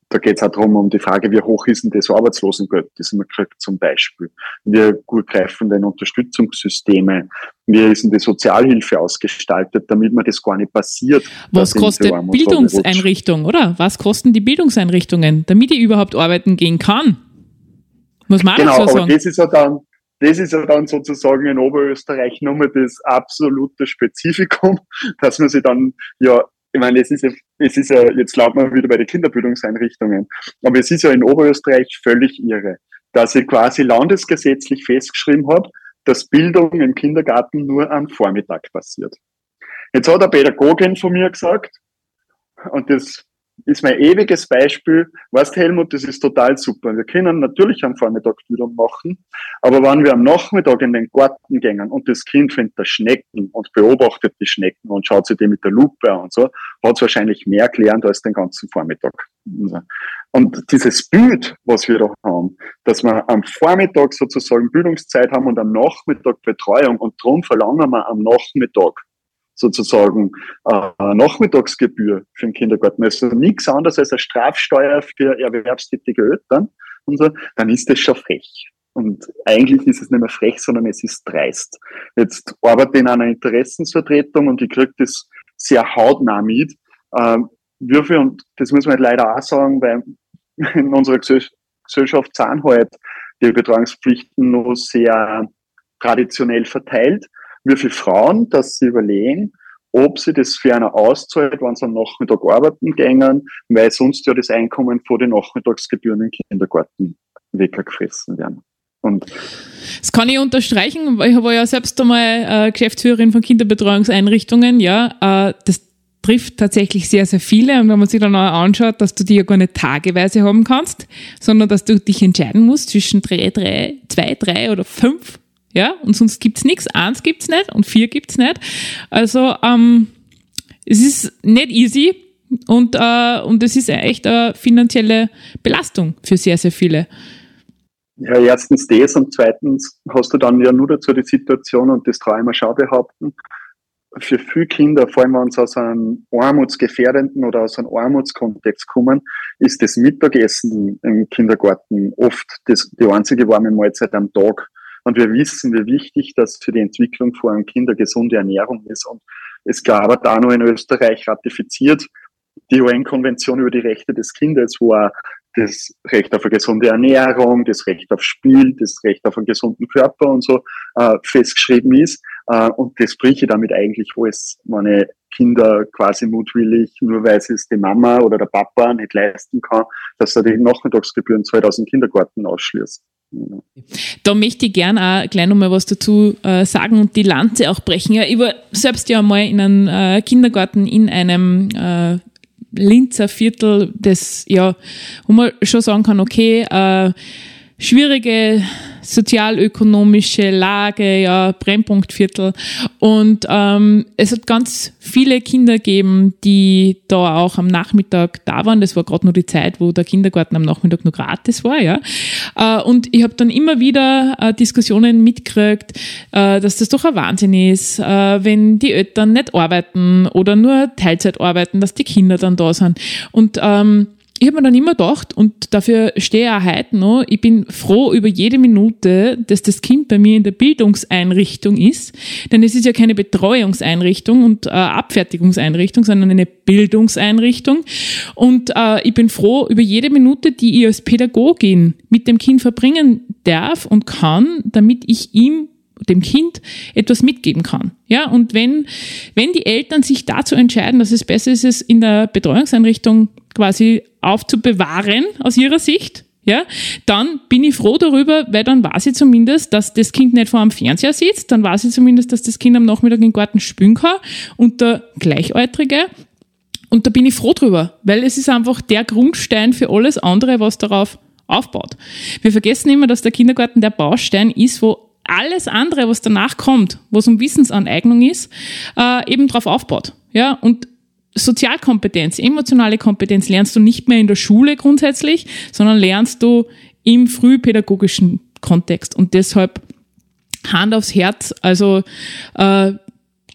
da geht es auch darum, um die Frage, wie hoch ist denn das Arbeitslosengeld, das man kriegt zum Beispiel. Wie gut greifen denn Unterstützungssysteme? Wie ist denn die Sozialhilfe ausgestaltet, damit man das gar nicht passiert? Was kostet Bildungseinrichtung, oder? Was kosten die Bildungseinrichtungen, damit ich überhaupt arbeiten gehen kann? Muss man genau, auch so sagen. das ist ja dann, das ist ja dann sozusagen in Oberösterreich nochmal das absolute Spezifikum, dass man sich dann ja ich meine, es ist ja, es ist ja, jetzt laufen wir wieder bei den Kinderbildungseinrichtungen, aber es ist ja in Oberösterreich völlig irre, dass ich quasi landesgesetzlich festgeschrieben habe, dass Bildung im Kindergarten nur am Vormittag passiert. Jetzt hat eine Pädagogin von mir gesagt, und das ist mein ewiges Beispiel. Weißt Helmut, das ist total super. Wir können natürlich am Vormittag Bildung machen, aber wenn wir am Nachmittag in den Garten gehen und das Kind findet da Schnecken und beobachtet die Schnecken und schaut sich die mit der Lupe an und so, hat es wahrscheinlich mehr gelernt als den ganzen Vormittag. Und dieses Bild, was wir da haben, dass wir am Vormittag sozusagen Bildungszeit haben und am Nachmittag Betreuung und darum verlangen wir am Nachmittag sozusagen äh, Nachmittagsgebühr für den Kindergarten, also nichts anderes als eine Strafsteuer für erwerbstätige Eltern, und so, dann ist das schon frech. Und eigentlich ist es nicht mehr frech, sondern es ist dreist. Jetzt arbeite ich in einer Interessensvertretung und ich kriege das sehr hautnah mit. Ähm, Würfe, und das muss man halt leider auch sagen, weil in unserer Gesellschaft sind halt die Betreuungspflichten nur sehr traditionell verteilt wie viele Frauen, dass sie überlegen, ob sie das für eine auszahlt, wenn sie am Nachmittag arbeiten gehen, weil sonst ja das Einkommen vor den Nachmittagsgebühren im Kindergarten weggefressen werden. Und das kann ich unterstreichen, weil ich war ja selbst einmal äh, Geschäftsführerin von Kinderbetreuungseinrichtungen, ja, äh, das trifft tatsächlich sehr, sehr viele. Und wenn man sich dann auch anschaut, dass du die ja gar nicht tageweise haben kannst, sondern dass du dich entscheiden musst zwischen drei, drei, zwei, drei oder fünf ja, und sonst gibt's nichts. Eins gibt's nicht und vier gibt's nicht. Also ähm, es ist nicht easy und äh, und es ist echt eine finanzielle Belastung für sehr sehr viele. Ja, erstens das und zweitens hast du dann ja nur dazu die Situation und das traue ich mir schon behaupten. Für viele Kinder, vor allem wenn sie aus einem armutsgefährdenden oder aus einem Armutskontext kommen, ist das Mittagessen im Kindergarten oft das, die einzige warme Mahlzeit am Tag Und wir wissen, wie wichtig das für die Entwicklung von einem Kind eine gesunde Ernährung ist. Und es gab da noch in Österreich ratifiziert die UN-Konvention über die Rechte des Kindes, wo auch das Recht auf eine gesunde Ernährung, das Recht auf Spiel, das Recht auf einen gesunden Körper und so äh, festgeschrieben ist. Äh, und das bricht ich damit eigentlich alles, meine Kinder quasi mutwillig, nur weil es die Mama oder der Papa nicht leisten kann, dass er die Nachmittagsgebühren 2000 Kindergarten ausschließt. Da möchte ich gerne auch gleich nochmal was dazu äh, sagen und die Lanze auch brechen. Ja, ich war selbst ja mal in einem äh, Kindergarten in einem äh, Linzer Viertel, das ja, wo man schon sagen kann, okay, äh, schwierige sozialökonomische Lage, ja, Brennpunktviertel. Und ähm, es hat ganz viele Kinder gegeben, die da auch am Nachmittag da waren. Das war gerade nur die Zeit, wo der Kindergarten am Nachmittag nur gratis war, ja. Äh, und ich habe dann immer wieder äh, Diskussionen mitgekriegt, äh, dass das doch ein Wahnsinn ist, äh, wenn die Eltern nicht arbeiten oder nur Teilzeit arbeiten, dass die Kinder dann da sind. Und ähm, ich habe mir dann immer gedacht, und dafür stehe ich auch heute noch, ich bin froh über jede Minute, dass das Kind bei mir in der Bildungseinrichtung ist. Denn es ist ja keine Betreuungseinrichtung und äh, Abfertigungseinrichtung, sondern eine Bildungseinrichtung. Und äh, ich bin froh über jede Minute, die ich als Pädagogin mit dem Kind verbringen darf und kann, damit ich ihm dem Kind etwas mitgeben kann. Ja, und wenn, wenn die Eltern sich dazu entscheiden, dass es besser ist, es in der Betreuungseinrichtung quasi aufzubewahren aus ihrer Sicht, ja, dann bin ich froh darüber, weil dann weiß ich zumindest, dass das Kind nicht vor einem Fernseher sitzt, dann weiß ich zumindest, dass das Kind am Nachmittag im Garten spielen kann und der Gleichaltrige. Und da bin ich froh drüber, weil es ist einfach der Grundstein für alles andere, was darauf aufbaut. Wir vergessen immer, dass der Kindergarten der Baustein ist, wo alles andere, was danach kommt, was um Wissensaneignung ist, äh, eben drauf aufbaut. Ja, und Sozialkompetenz, emotionale Kompetenz lernst du nicht mehr in der Schule grundsätzlich, sondern lernst du im frühpädagogischen Kontext. Und deshalb Hand aufs Herz, also äh,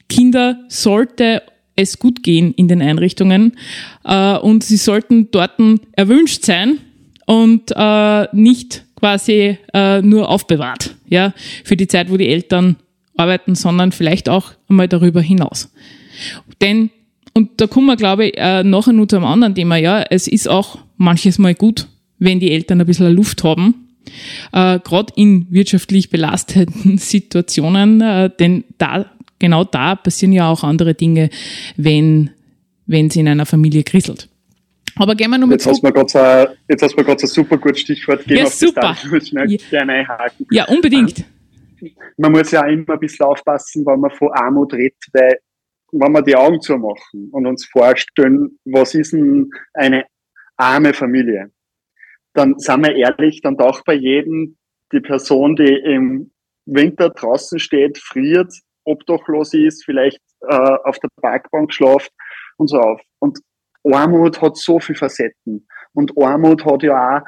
Kinder sollte es gut gehen in den Einrichtungen äh, und sie sollten dort erwünscht sein und äh, nicht quasi äh, nur aufbewahrt, ja, für die Zeit, wo die Eltern arbeiten, sondern vielleicht auch einmal darüber hinaus. Denn und da kommen wir, glaube ich, äh, nachher nur zu einem anderen Thema. Ja, es ist auch manches Mal gut, wenn die Eltern ein bisschen Luft haben. Äh, Gerade in wirtschaftlich belasteten Situationen, äh, denn da, genau da passieren ja auch andere Dinge, wenn wenn es in einer Familie krisselt. Aber gehen wir hast, du jetzt hast du mir gerade so ein super gutes Stichwort gegeben. Ja, super. ja. ja, unbedingt. Man muss ja auch immer ein bisschen aufpassen, wenn man von Armut redet, weil wenn wir die Augen zumachen und uns vorstellen, was ist denn eine arme Familie, dann sind wir ehrlich, dann taucht bei jedem die Person, die im Winter draußen steht, friert, obdachlos ist, vielleicht äh, auf der Parkbank schlaft und so auf. Und Armut hat so viele Facetten. Und Armut hat ja auch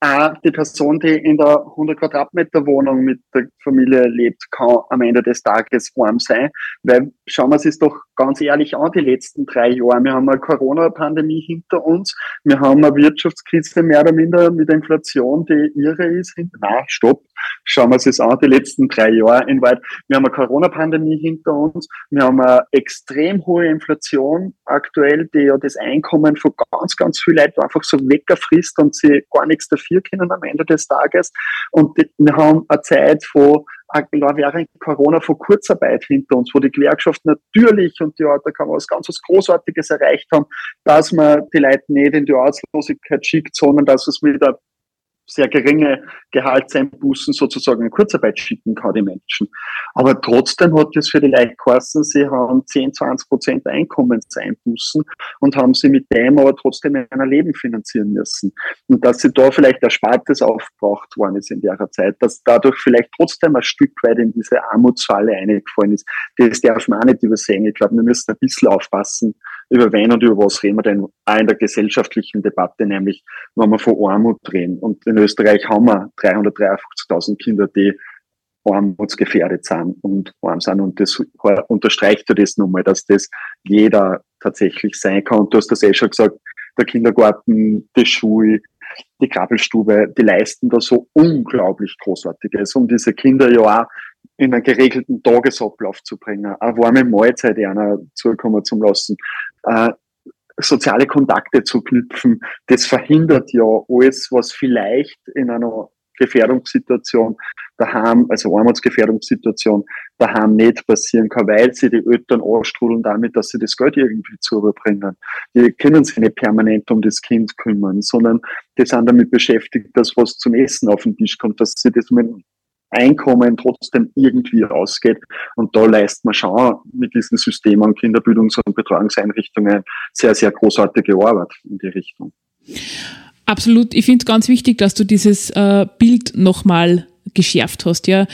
auch die Person, die in der 100 Quadratmeter Wohnung mit der Familie lebt, kann am Ende des Tages arm sein. Weil schauen wir es doch ganz ehrlich an, die letzten drei Jahre. Wir haben eine Corona-Pandemie hinter uns. Wir haben eine Wirtschaftskrise mehr oder minder mit Inflation, die irre ist. Na, stopp. Schauen wir es an, die letzten drei Jahre in weit. Wir haben eine Corona-Pandemie hinter uns. Wir haben eine extrem hohe Inflation aktuell, die ja das Einkommen von ganz, ganz vielen Leuten einfach so wegfrisst und sie gar nichts dafür können am Ende des Tages. Und wir haben eine Zeit, wo während Corona von Kurzarbeit hinter uns, wo die Gewerkschaft natürlich und kann man was ganz was Großartiges erreicht haben, dass man die Leute nicht in die Arbeitslosigkeit schickt, sondern dass es wieder sehr geringe Gehaltseinbußen sozusagen in Kurzarbeit schicken kann, die Menschen. Aber trotzdem hat es für die Leute geheißen, sie haben 10, 20 Prozent Einkommenseinbußen und haben sie mit dem aber trotzdem in ein Leben finanzieren müssen. Und dass sie da vielleicht Erspartes aufgebraucht worden ist in der Zeit, dass dadurch vielleicht trotzdem ein Stück weit in diese Armutsfalle eingefallen ist, das darf man auch nicht übersehen. Ich glaube, wir müssen ein bisschen aufpassen, über wen und über was reden wir denn auch in der gesellschaftlichen Debatte, nämlich wenn wir von Armut reden. Und in Österreich haben wir 353.000 Kinder, die armutsgefährdet sind und arm sind. Und das unterstreicht ja das nochmal, dass das jeder tatsächlich sein kann. Und du hast das eh schon gesagt, der Kindergarten, die Schule, die Krabbelstube, die leisten da so unglaublich Großartiges, um diese Kinder ja auch in einen geregelten Tagesablauf zu bringen, eine warme Mahlzeit einer zukommen zu lassen, äh, soziale Kontakte zu knüpfen. Das verhindert ja alles, was vielleicht in einer Gefährdungssituation daheim, also Armutsgefährdungssituation daheim nicht passieren kann, weil sie die Eltern anstrudeln damit, dass sie das Geld irgendwie zu überbringen. Die können sich nicht permanent um das Kind kümmern, sondern die sind damit beschäftigt, dass was zum Essen auf den Tisch kommt, dass sie das mit Einkommen trotzdem irgendwie rausgeht. Und da leistet man schon mit diesen Systemen, Kinderbildungs- und Betreuungseinrichtungen sehr, sehr großartige Arbeit in die Richtung. Absolut. Ich finde es ganz wichtig, dass du dieses äh, Bild nochmal geschärft hast, ja.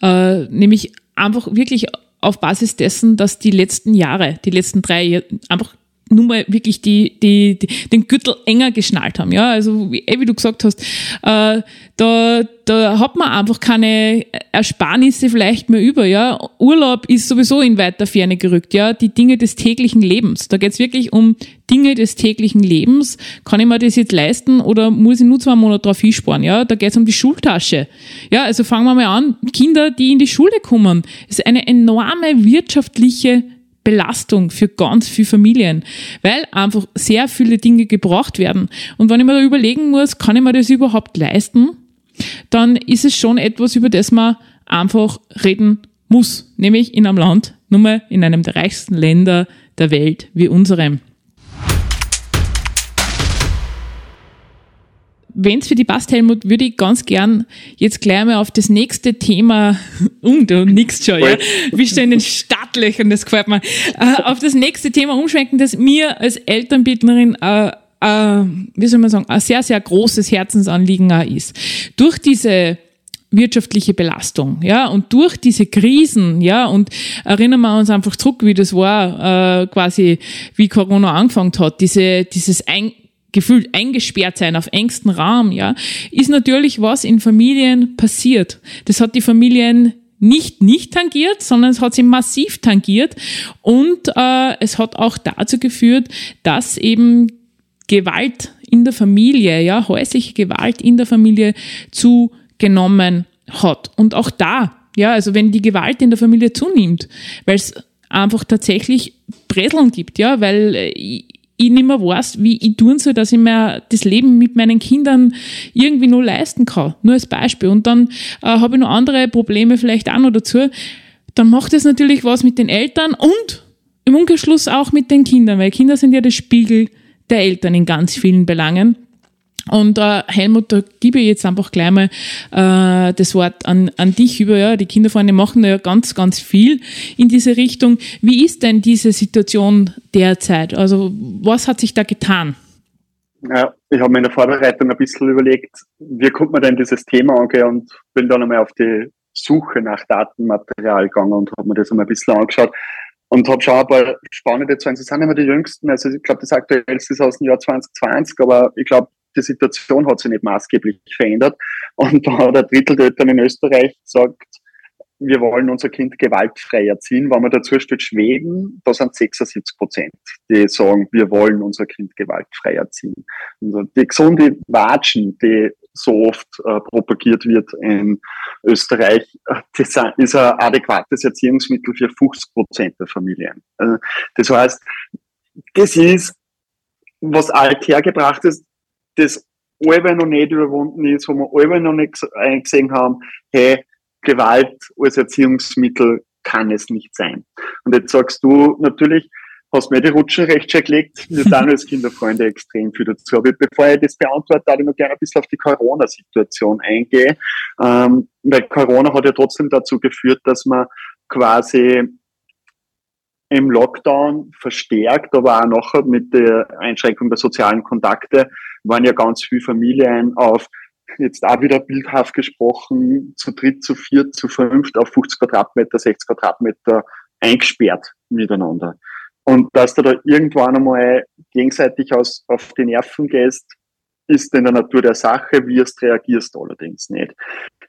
Äh, nämlich einfach wirklich auf Basis dessen, dass die letzten Jahre, die letzten drei einfach nur mal wirklich die, die, die, den Gürtel enger geschnallt haben. Ja, also wie, eh, wie du gesagt hast, äh, da, da hat man einfach keine Ersparnisse vielleicht mehr über. Ja, Urlaub ist sowieso in weiter Ferne gerückt. Ja, die Dinge des täglichen Lebens. Da geht's wirklich um Dinge des täglichen Lebens. Kann ich mir das jetzt leisten oder muss ich nur zwei Monate drauf hinsparen? Ja, da geht's um die Schultasche. Ja, also fangen wir mal an. Kinder, die in die Schule kommen, ist eine enorme wirtschaftliche Belastung für ganz viele Familien, weil einfach sehr viele Dinge gebraucht werden. Und wenn ich mir da überlegen muss, kann ich mir das überhaupt leisten, dann ist es schon etwas, über das man einfach reden muss, nämlich in einem Land, nur mal in einem der reichsten Länder der Welt wie unserem. Wenn es für die passt, Helmut, würde ich ganz gern jetzt gleich mal auf das nächste Thema, um, du nix schon, ja, bist du in den Startlöchern, das gefällt mir, äh, auf das nächste Thema umschwenken, das mir als Elternbildnerin äh, äh, wie soll man sagen, ein sehr, sehr großes Herzensanliegen ist. Durch diese wirtschaftliche Belastung, ja, und durch diese Krisen, ja, und erinnern wir uns einfach zurück, wie das war, äh, quasi, wie Corona angefangen hat, diese, dieses Ein gefühlt eingesperrt sein auf engstem Raum, ja, ist natürlich was in Familien passiert. Das hat die Familien nicht nicht tangiert, sondern es hat sie massiv tangiert und äh, es hat auch dazu geführt, dass eben Gewalt in der Familie, ja, häusliche Gewalt in der Familie zugenommen hat. Und auch da, ja, also wenn die Gewalt in der Familie zunimmt, weil es einfach tatsächlich Breseln gibt, ja, weil äh, ich nicht mehr weiß, wie ich tun soll, dass ich mir das Leben mit meinen Kindern irgendwie nur leisten kann. Nur als Beispiel. Und dann äh, habe ich noch andere Probleme vielleicht auch noch dazu. Dann macht es natürlich was mit den Eltern und im Umkehrschluss auch mit den Kindern, weil Kinder sind ja der Spiegel der Eltern in ganz vielen Belangen. Und äh, Helmut, da gebe ich jetzt einfach gleich mal äh, das Wort an, an dich über. Ja, die Kinderfreunde machen ja ganz, ganz viel in diese Richtung. Wie ist denn diese Situation derzeit? Also was hat sich da getan? Ja, ich habe mir in der Vorbereitung ein bisschen überlegt, wie kommt man denn dieses Thema angehen und bin dann einmal auf die Suche nach Datenmaterial gegangen und habe mir das einmal ein bisschen angeschaut und habe schon ein paar spannende Zahlen. Sie sind immer die jüngsten, also ich glaube, das aktuellste ist aus dem Jahr 2020, aber ich glaube, die Situation hat sich nicht maßgeblich verändert. Und da hat ein Drittel der Eltern in Österreich gesagt, wir wollen unser Kind gewaltfrei erziehen. Wenn man dazu steht Schweden, da sind 76 Prozent, die sagen, wir wollen unser Kind gewaltfrei erziehen. Also die gesunde Watschen, die so oft äh, propagiert wird in Österreich, das ist ein adäquates Erziehungsmittel für 50 Prozent der Familien. Also das heißt, das ist, was althergebracht ist, das alle noch nicht überwunden ist, wo wir alle noch nicht eingesehen haben, hey, Gewalt als Erziehungsmittel kann es nicht sein. Und jetzt sagst du natürlich, hast mir die Rutschen recht schön gelegt, wir sind als Kinderfreunde extrem viel dazu. Aber bevor ich das beantworte, würde ich noch gerne ein bisschen auf die Corona-Situation eingehen. Ähm, weil Corona hat ja trotzdem dazu geführt, dass man quasi im Lockdown verstärkt, aber auch nachher mit der Einschränkung der sozialen Kontakte waren ja ganz viele Familien auf, jetzt auch wieder bildhaft gesprochen, zu dritt, zu viert, zu fünft auf 50 Quadratmeter, 60 Quadratmeter eingesperrt miteinander. Und dass du da irgendwann einmal gegenseitig aus, auf die Nerven gehst, ist in der Natur der Sache, wirst, reagierst allerdings nicht.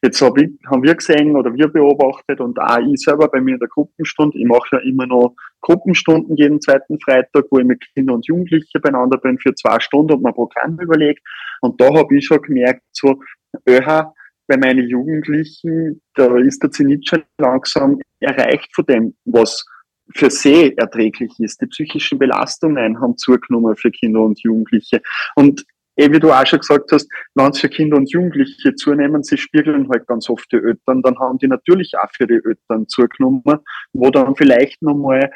Jetzt hab ich, haben wir gesehen oder wir beobachtet und auch ich selber bei mir in der Gruppenstunde, ich mache ja immer noch Gruppenstunden jeden zweiten Freitag, wo ich mit Kindern und Jugendlichen beieinander bin für zwei Stunden und mein Programm überlege. Und da habe ich schon gemerkt, so, öha, bei meinen Jugendlichen, da ist der Zenit schon langsam erreicht von dem, was für sie erträglich ist. Die psychischen Belastungen haben zugenommen für Kinder und Jugendliche. Und eh, wie du auch schon gesagt hast, wenn es für Kinder und Jugendliche zunehmen, sie spiegeln halt ganz oft die Eltern, dann haben die natürlich auch für die Eltern zugenommen, wo dann vielleicht nochmal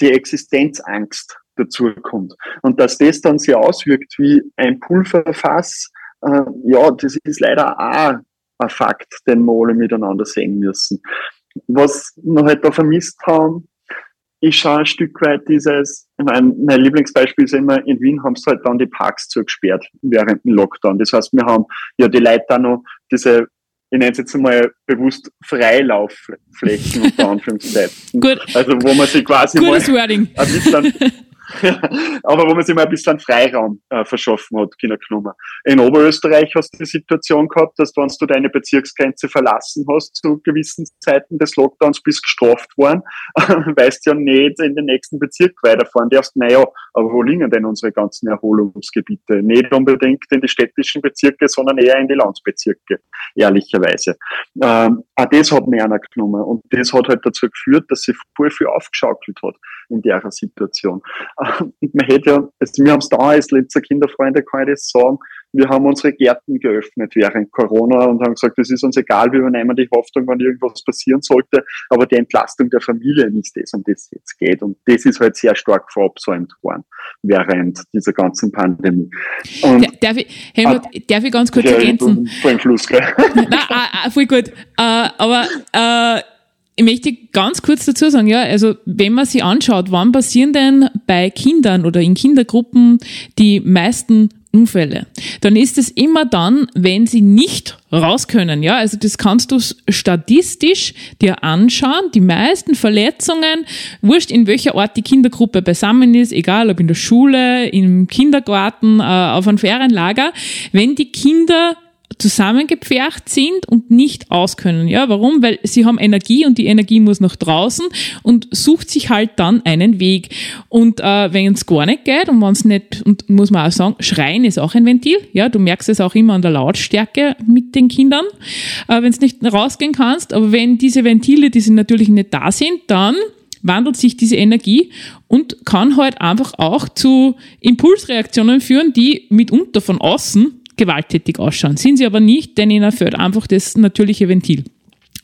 die Existenzangst dazukommt. Und dass das dann sich auswirkt wie ein Pulverfass, äh, ja, das ist leider auch ein Fakt, den wir alle miteinander sehen müssen. Was wir halt da vermisst haben, ist schon ein Stück weit dieses, ich meine, mein Lieblingsbeispiel ist immer, in Wien haben sie halt dann die Parks zugesperrt während dem Lockdown. Das heißt, wir haben ja die Leute da noch diese, ich nenne es jetzt mal bewusst Freilaufflächen unter Anführungszeichen. Gut. Also wo man sich quasi Gutes mal Wording. ein bisschen aber wo man sich mal ein bisschen Freiraum äh, verschaffen hat, Kinder genommen. In Oberösterreich hast du die Situation gehabt, dass wenn du deine Bezirksgrenze verlassen hast zu gewissen Zeiten des Lockdowns, bist gestraft worden, weißt ja nicht in den nächsten Bezirk weiterfahren darfst. Naja, aber wo liegen denn unsere ganzen Erholungsgebiete? Nicht unbedingt in die städtischen Bezirke, sondern eher in die Landbezirke, ehrlicherweise. Ähm, auch das hat mir einer genommen und das hat halt dazu geführt, dass sie voll viel aufgeschaukelt hat in der Situation. Und man hätte ja, also wir haben es da als letzter Kinderfreunde, kann ich das sagen, wir haben unsere Gärten geöffnet während Corona und haben gesagt, es ist uns egal, wir übernehmen die Hoffnung, wenn irgendwas passieren sollte, aber die Entlastung der Familie ist das, um das es jetzt geht. Und das ist halt sehr stark verabsäumt worden während dieser ganzen Pandemie. Und, darf ich, Helmut, ah, darf ich ganz kurz ergänzen? Vor dem Schluss, gell? Nein, ah, ah, voll gut. Äh, aber äh, ich möchte ganz kurz dazu sagen, ja, also wenn man sich anschaut, wann passieren denn bei Kindern oder in Kindergruppen die meisten Unfälle, dann ist es immer dann, wenn sie nicht raus können. Ja, also das kannst du statistisch dir anschauen. Die meisten Verletzungen, wurscht in welcher Ort die Kindergruppe beisammen ist, egal ob in der Schule, im Kindergarten, äh, auf einem Ferienlager, wenn die Kinder zusammengepfercht sind und nicht auskönnen. Ja, warum? Weil sie haben Energie und die Energie muss nach draußen und sucht sich halt dann einen Weg. Und äh, wenn es gar nicht geht und wenn es nicht, und muss man auch sagen, Schreien ist auch ein Ventil. Ja, du merkst es auch immer an der Lautstärke mit den Kindern, äh, wenn es nicht rausgehen kannst. Aber wenn diese Ventile, die sind natürlich nicht da sind, dann wandelt sich diese Energie und kann halt einfach auch zu Impulsreaktionen führen, die mitunter von außen gewalttätig ausschauen. Sind sie aber nicht, denn ihnen fehlt einfach das natürliche Ventil.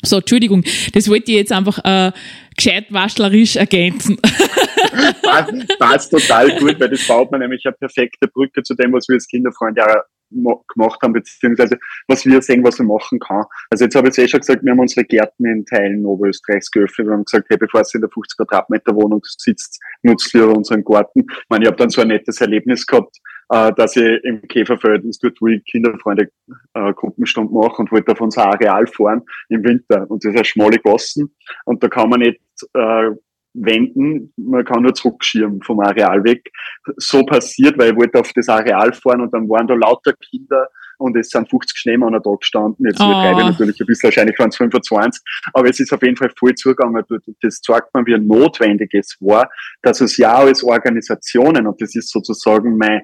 So, Entschuldigung, das wollte ich jetzt einfach äh, gescheit waschlerisch ergänzen. passt, passt total gut, weil das baut man nämlich eine perfekte Brücke zu dem, was wir als Kinderfreund ja gemacht haben, beziehungsweise was wir sehen, was man machen kann. Also jetzt habe ich es eh schon gesagt, wir haben unsere Gärten in Teilen Oberösterreichs geöffnet und haben gesagt, hey, bevor sie in der 50 Quadratmeter Wohnung sitzt, nutzt ihr unseren Garten. Ich meine, ich habe dann so ein nettes Erlebnis gehabt, äh, dass ich im Käferfeld dort, wo ich Kinderfreunde äh, Gruppenstunden mache und wollte auf unser Areal fahren im Winter. Und das ist ein schmale Gassen und da kann man nicht äh, wenden, man kann nur zurückschirmen vom Areal weg. So passiert, weil ich wollte auf das Areal fahren und dann waren da lauter Kinder und es sind 50 Schneemänner da gestanden. Jetzt oh. übertreibe ich natürlich ein bisschen, wahrscheinlich waren es 25, aber es ist auf jeden Fall voll zugegangen. Das zeigt man, wie notwendig es war, dass es ja als Organisationen, und das ist sozusagen mein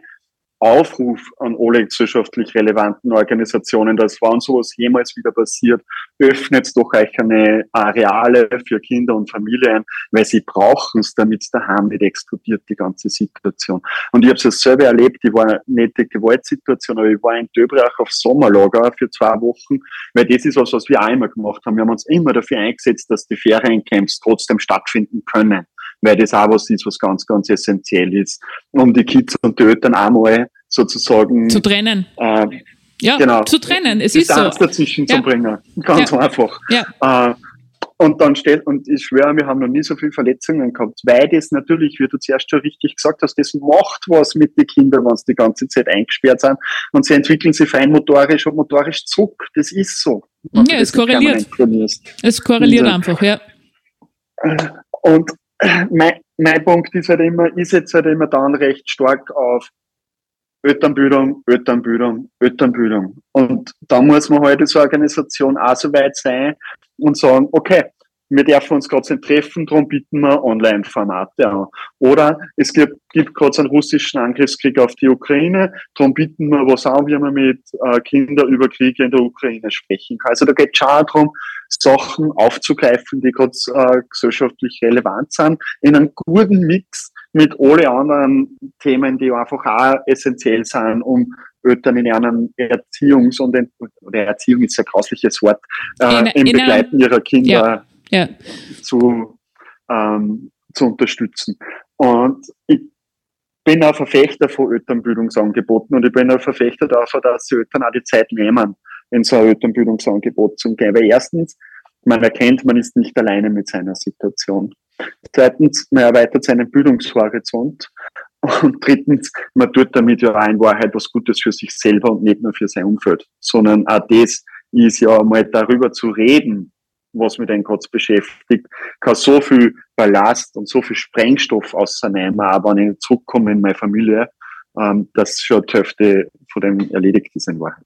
Aufruf an alle gesellschaftlich relevanten Organisationen, dass wann sowas jemals wieder passiert, öffnet doch euch eine Areale für Kinder und Familien, weil sie brauchen es, damit daheim nicht explodiert, die ganze Situation. Und ich habe es selber erlebt, ich war nicht die Gewaltsituation, aber ich war in Döbrach auf Sommerlager für zwei Wochen, weil das ist was, was wir auch immer gemacht haben. Wir haben uns immer dafür eingesetzt, dass die Feriencamps trotzdem stattfinden können weil das auch was ist, was ganz, ganz essentiell ist, um die Kids und die Eltern einmal sozusagen zu trennen. Äh, ja, genau, zu trennen. Es ist so. dazwischen ja. zu bringen. Ganz ja. einfach. Ja. Äh, und dann steht, und ich schwöre, wir haben noch nie so viele Verletzungen gehabt, weil das natürlich, wie du zuerst schon richtig gesagt hast, das macht was mit den Kindern, wenn sie die ganze Zeit eingesperrt sind. Und sie entwickeln sich feinmotorisch und motorisch zurück. Das ist so. Ja, es korreliert. Es korreliert einfach, ja. Und mein, mein Punkt ist halt immer, ist jetzt halt immer dann recht stark auf Elternbildung, Elternbildung, Elternbildung. Und da muss man halt als Organisation auch so weit sein und sagen, okay, wir dürfen uns gerade nicht treffen, darum bieten wir Online-Formate an. Oder es gibt, gibt gerade einen russischen Angriffskrieg auf die Ukraine, darum bieten wir was an, wie man mit äh, Kindern über Kriege in der Ukraine sprechen kann. Also da geht es schon darum, Sachen aufzugreifen, die gerade äh, gesellschaftlich relevant sind, in einem guten Mix mit alle anderen Themen, die einfach auch essentiell sind, um Eltern in einem Erziehungs- und oder Erziehung ist ein grausliches Wort, äh, in, im in Begleiten ihrer Kinder ja ja. zu, ähm, zu unterstützen. Und ich bin ein Verfechter von Elternbildungsangeboten und ich bin ein Verfechter davon, dass die Eltern auch die Zeit nehmen, in so ein Elternbildungsangebot zu gehen. Weil erstens, man erkennt, man ist nicht alleine mit seiner Situation. Zweitens, man erweitert seinen Bildungshorizont. Und drittens, man tut damit ja auch in Wahrheit was Gutes für sich selber und nicht nur für sein Umfeld, sondern auch das ist ja mal darüber zu reden, was mich denn gerade beschäftigt, kann so viel Ballast und so viel Sprengstoff ausnehmen, aber wenn ich zurückkomme in meine Familie, ähm, dass schon die Hälfte von dem erledigt ist in Wahrheit.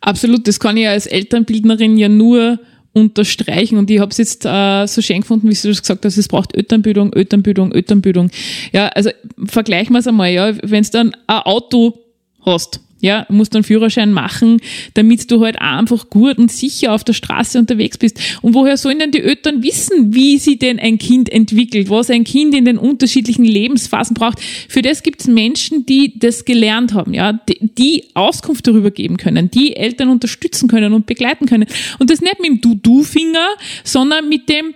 Absolut, das kann ich als Elternbildnerin ja nur unterstreichen und ich habe es jetzt äh, so schön gefunden, wie du das gesagt hast, es braucht Elternbildung, Elternbildung, Elternbildung. Ja, also vergleichen wir es einmal, ja, wenn du dann ein Auto hast, ja, musst einen Führerschein machen, damit du halt einfach gut und sicher auf der Straße unterwegs bist. Und woher sollen denn die Eltern wissen, wie sie denn ein Kind entwickelt, was ein Kind in den unterschiedlichen Lebensphasen braucht? Für das gibt es Menschen, die das gelernt haben, ja, die, die Auskunft darüber geben können, die Eltern unterstützen können und begleiten können. Und das nicht mit dem Du-Du-Finger, sondern mit dem,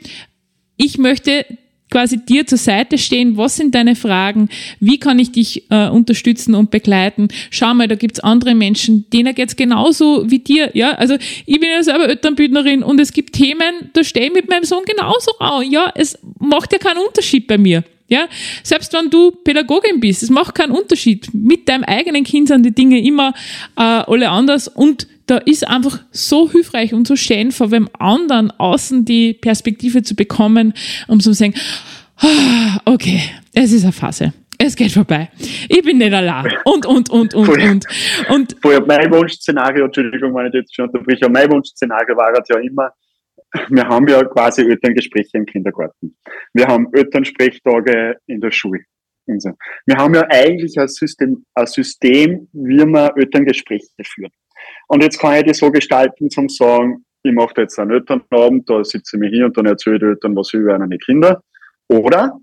ich möchte quasi dir zur Seite stehen. Was sind deine Fragen? Wie kann ich dich äh, unterstützen und begleiten? Schau mal, da gibt's andere Menschen, denen geht's genauso wie dir. Ja, also ich bin ja selber Elternbildnerin und es gibt Themen, da stehe ich mit meinem Sohn genauso an. Ja, es macht ja keinen Unterschied bei mir. Ja, selbst wenn du Pädagogin bist, es macht keinen Unterschied. Mit deinem eigenen Kind sind die Dinge immer äh, alle anders und da ist einfach so hilfreich und so schön, vor wem anderen außen die Perspektive zu bekommen, um zu sagen, ah, okay, es ist eine Phase. Es geht vorbei. Ich bin nicht allein. Und, und, und, und, Vorher, und. und vorher mein Wunschszenario, Entschuldigung, wenn ich jetzt schon unterbreche, mein Wunschszenario war ja immer, wir haben ja quasi Elterngespräche im Kindergarten. Wir haben Elternsprechtage in der Schule. Wir haben ja eigentlich ein System, ein System wie wir Elterngespräche führen. Und jetzt kann ich das so gestalten, zum sagen, ich mache jetzt einen Elternabend, da sitze ich mir hier und dann erzähle ich Eltern was über meine Kinder. Oder,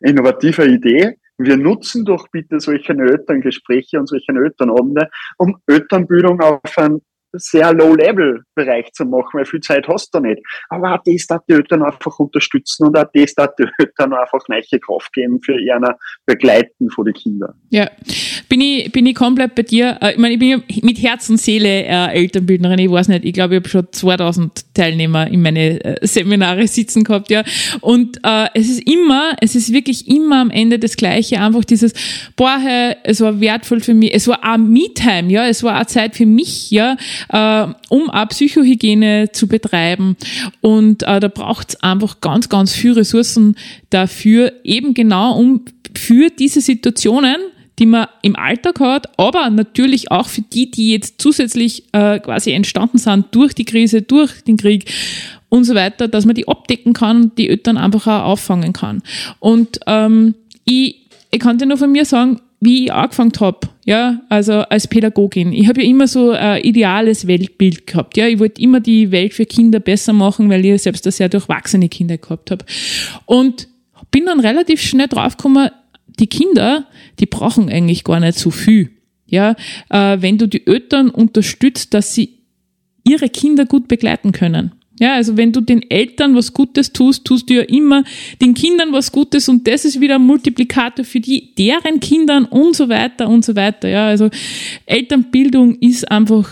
innovative Idee, wir nutzen doch bitte solche Elterngespräche und solche Elternabende, um Elternbildung auf ein sehr Low-Level-Bereich zu machen, weil viel Zeit hast du nicht. Aber auch das die Eltern einfach unterstützen und auch das die Eltern einfach neue Kraft geben für ihr Begleiten von den Kindern. Ja, bin ich, bin ich komplett bei dir. Äh, ich meine, ich bin mit Herz und Seele äh, Elternbildnerin. Ich weiß nicht, ich glaube, ich habe schon 2000 Teilnehmer in meine äh, Seminare sitzen gehabt, ja. Und äh, es ist immer, es ist wirklich immer am Ende das Gleiche, einfach dieses, boah, hey, es war wertvoll für mich, es war auch Me-Time, ja, es war auch Zeit für mich, ja, äh, um auch Psychohygiene zu betreiben. Und äh, da braucht es einfach ganz, ganz viel Ressourcen dafür, eben genau um für diese Situationen, die man im Alltag hat, aber natürlich auch für die, die jetzt zusätzlich äh, quasi entstanden sind durch die Krise, durch den Krieg und so weiter, dass man die abdecken kann und die Eltern einfach auch auffangen kann. Und ähm, ich, ich kann dir nur von mir sagen, wie ich angefangen habe, ja, also als Pädagogin. Ich habe ja immer so ein ideales Weltbild gehabt. Ja, ich wollte immer die Welt für Kinder besser machen, weil ich selbst eine sehr durchwachsene Kinder gehabt habe. Und bin dann relativ schnell draufgekommen, die Kinder, die brauchen eigentlich gar nicht so viel. Ja, äh, wenn du die Eltern unterstützt, dass sie ihre Kinder gut begleiten können. Ja, also wenn du den Eltern was Gutes tust, tust du ja immer den Kindern was Gutes und das ist wieder ein Multiplikator für die, deren Kindern und so weiter und so weiter. Ja, also Elternbildung ist einfach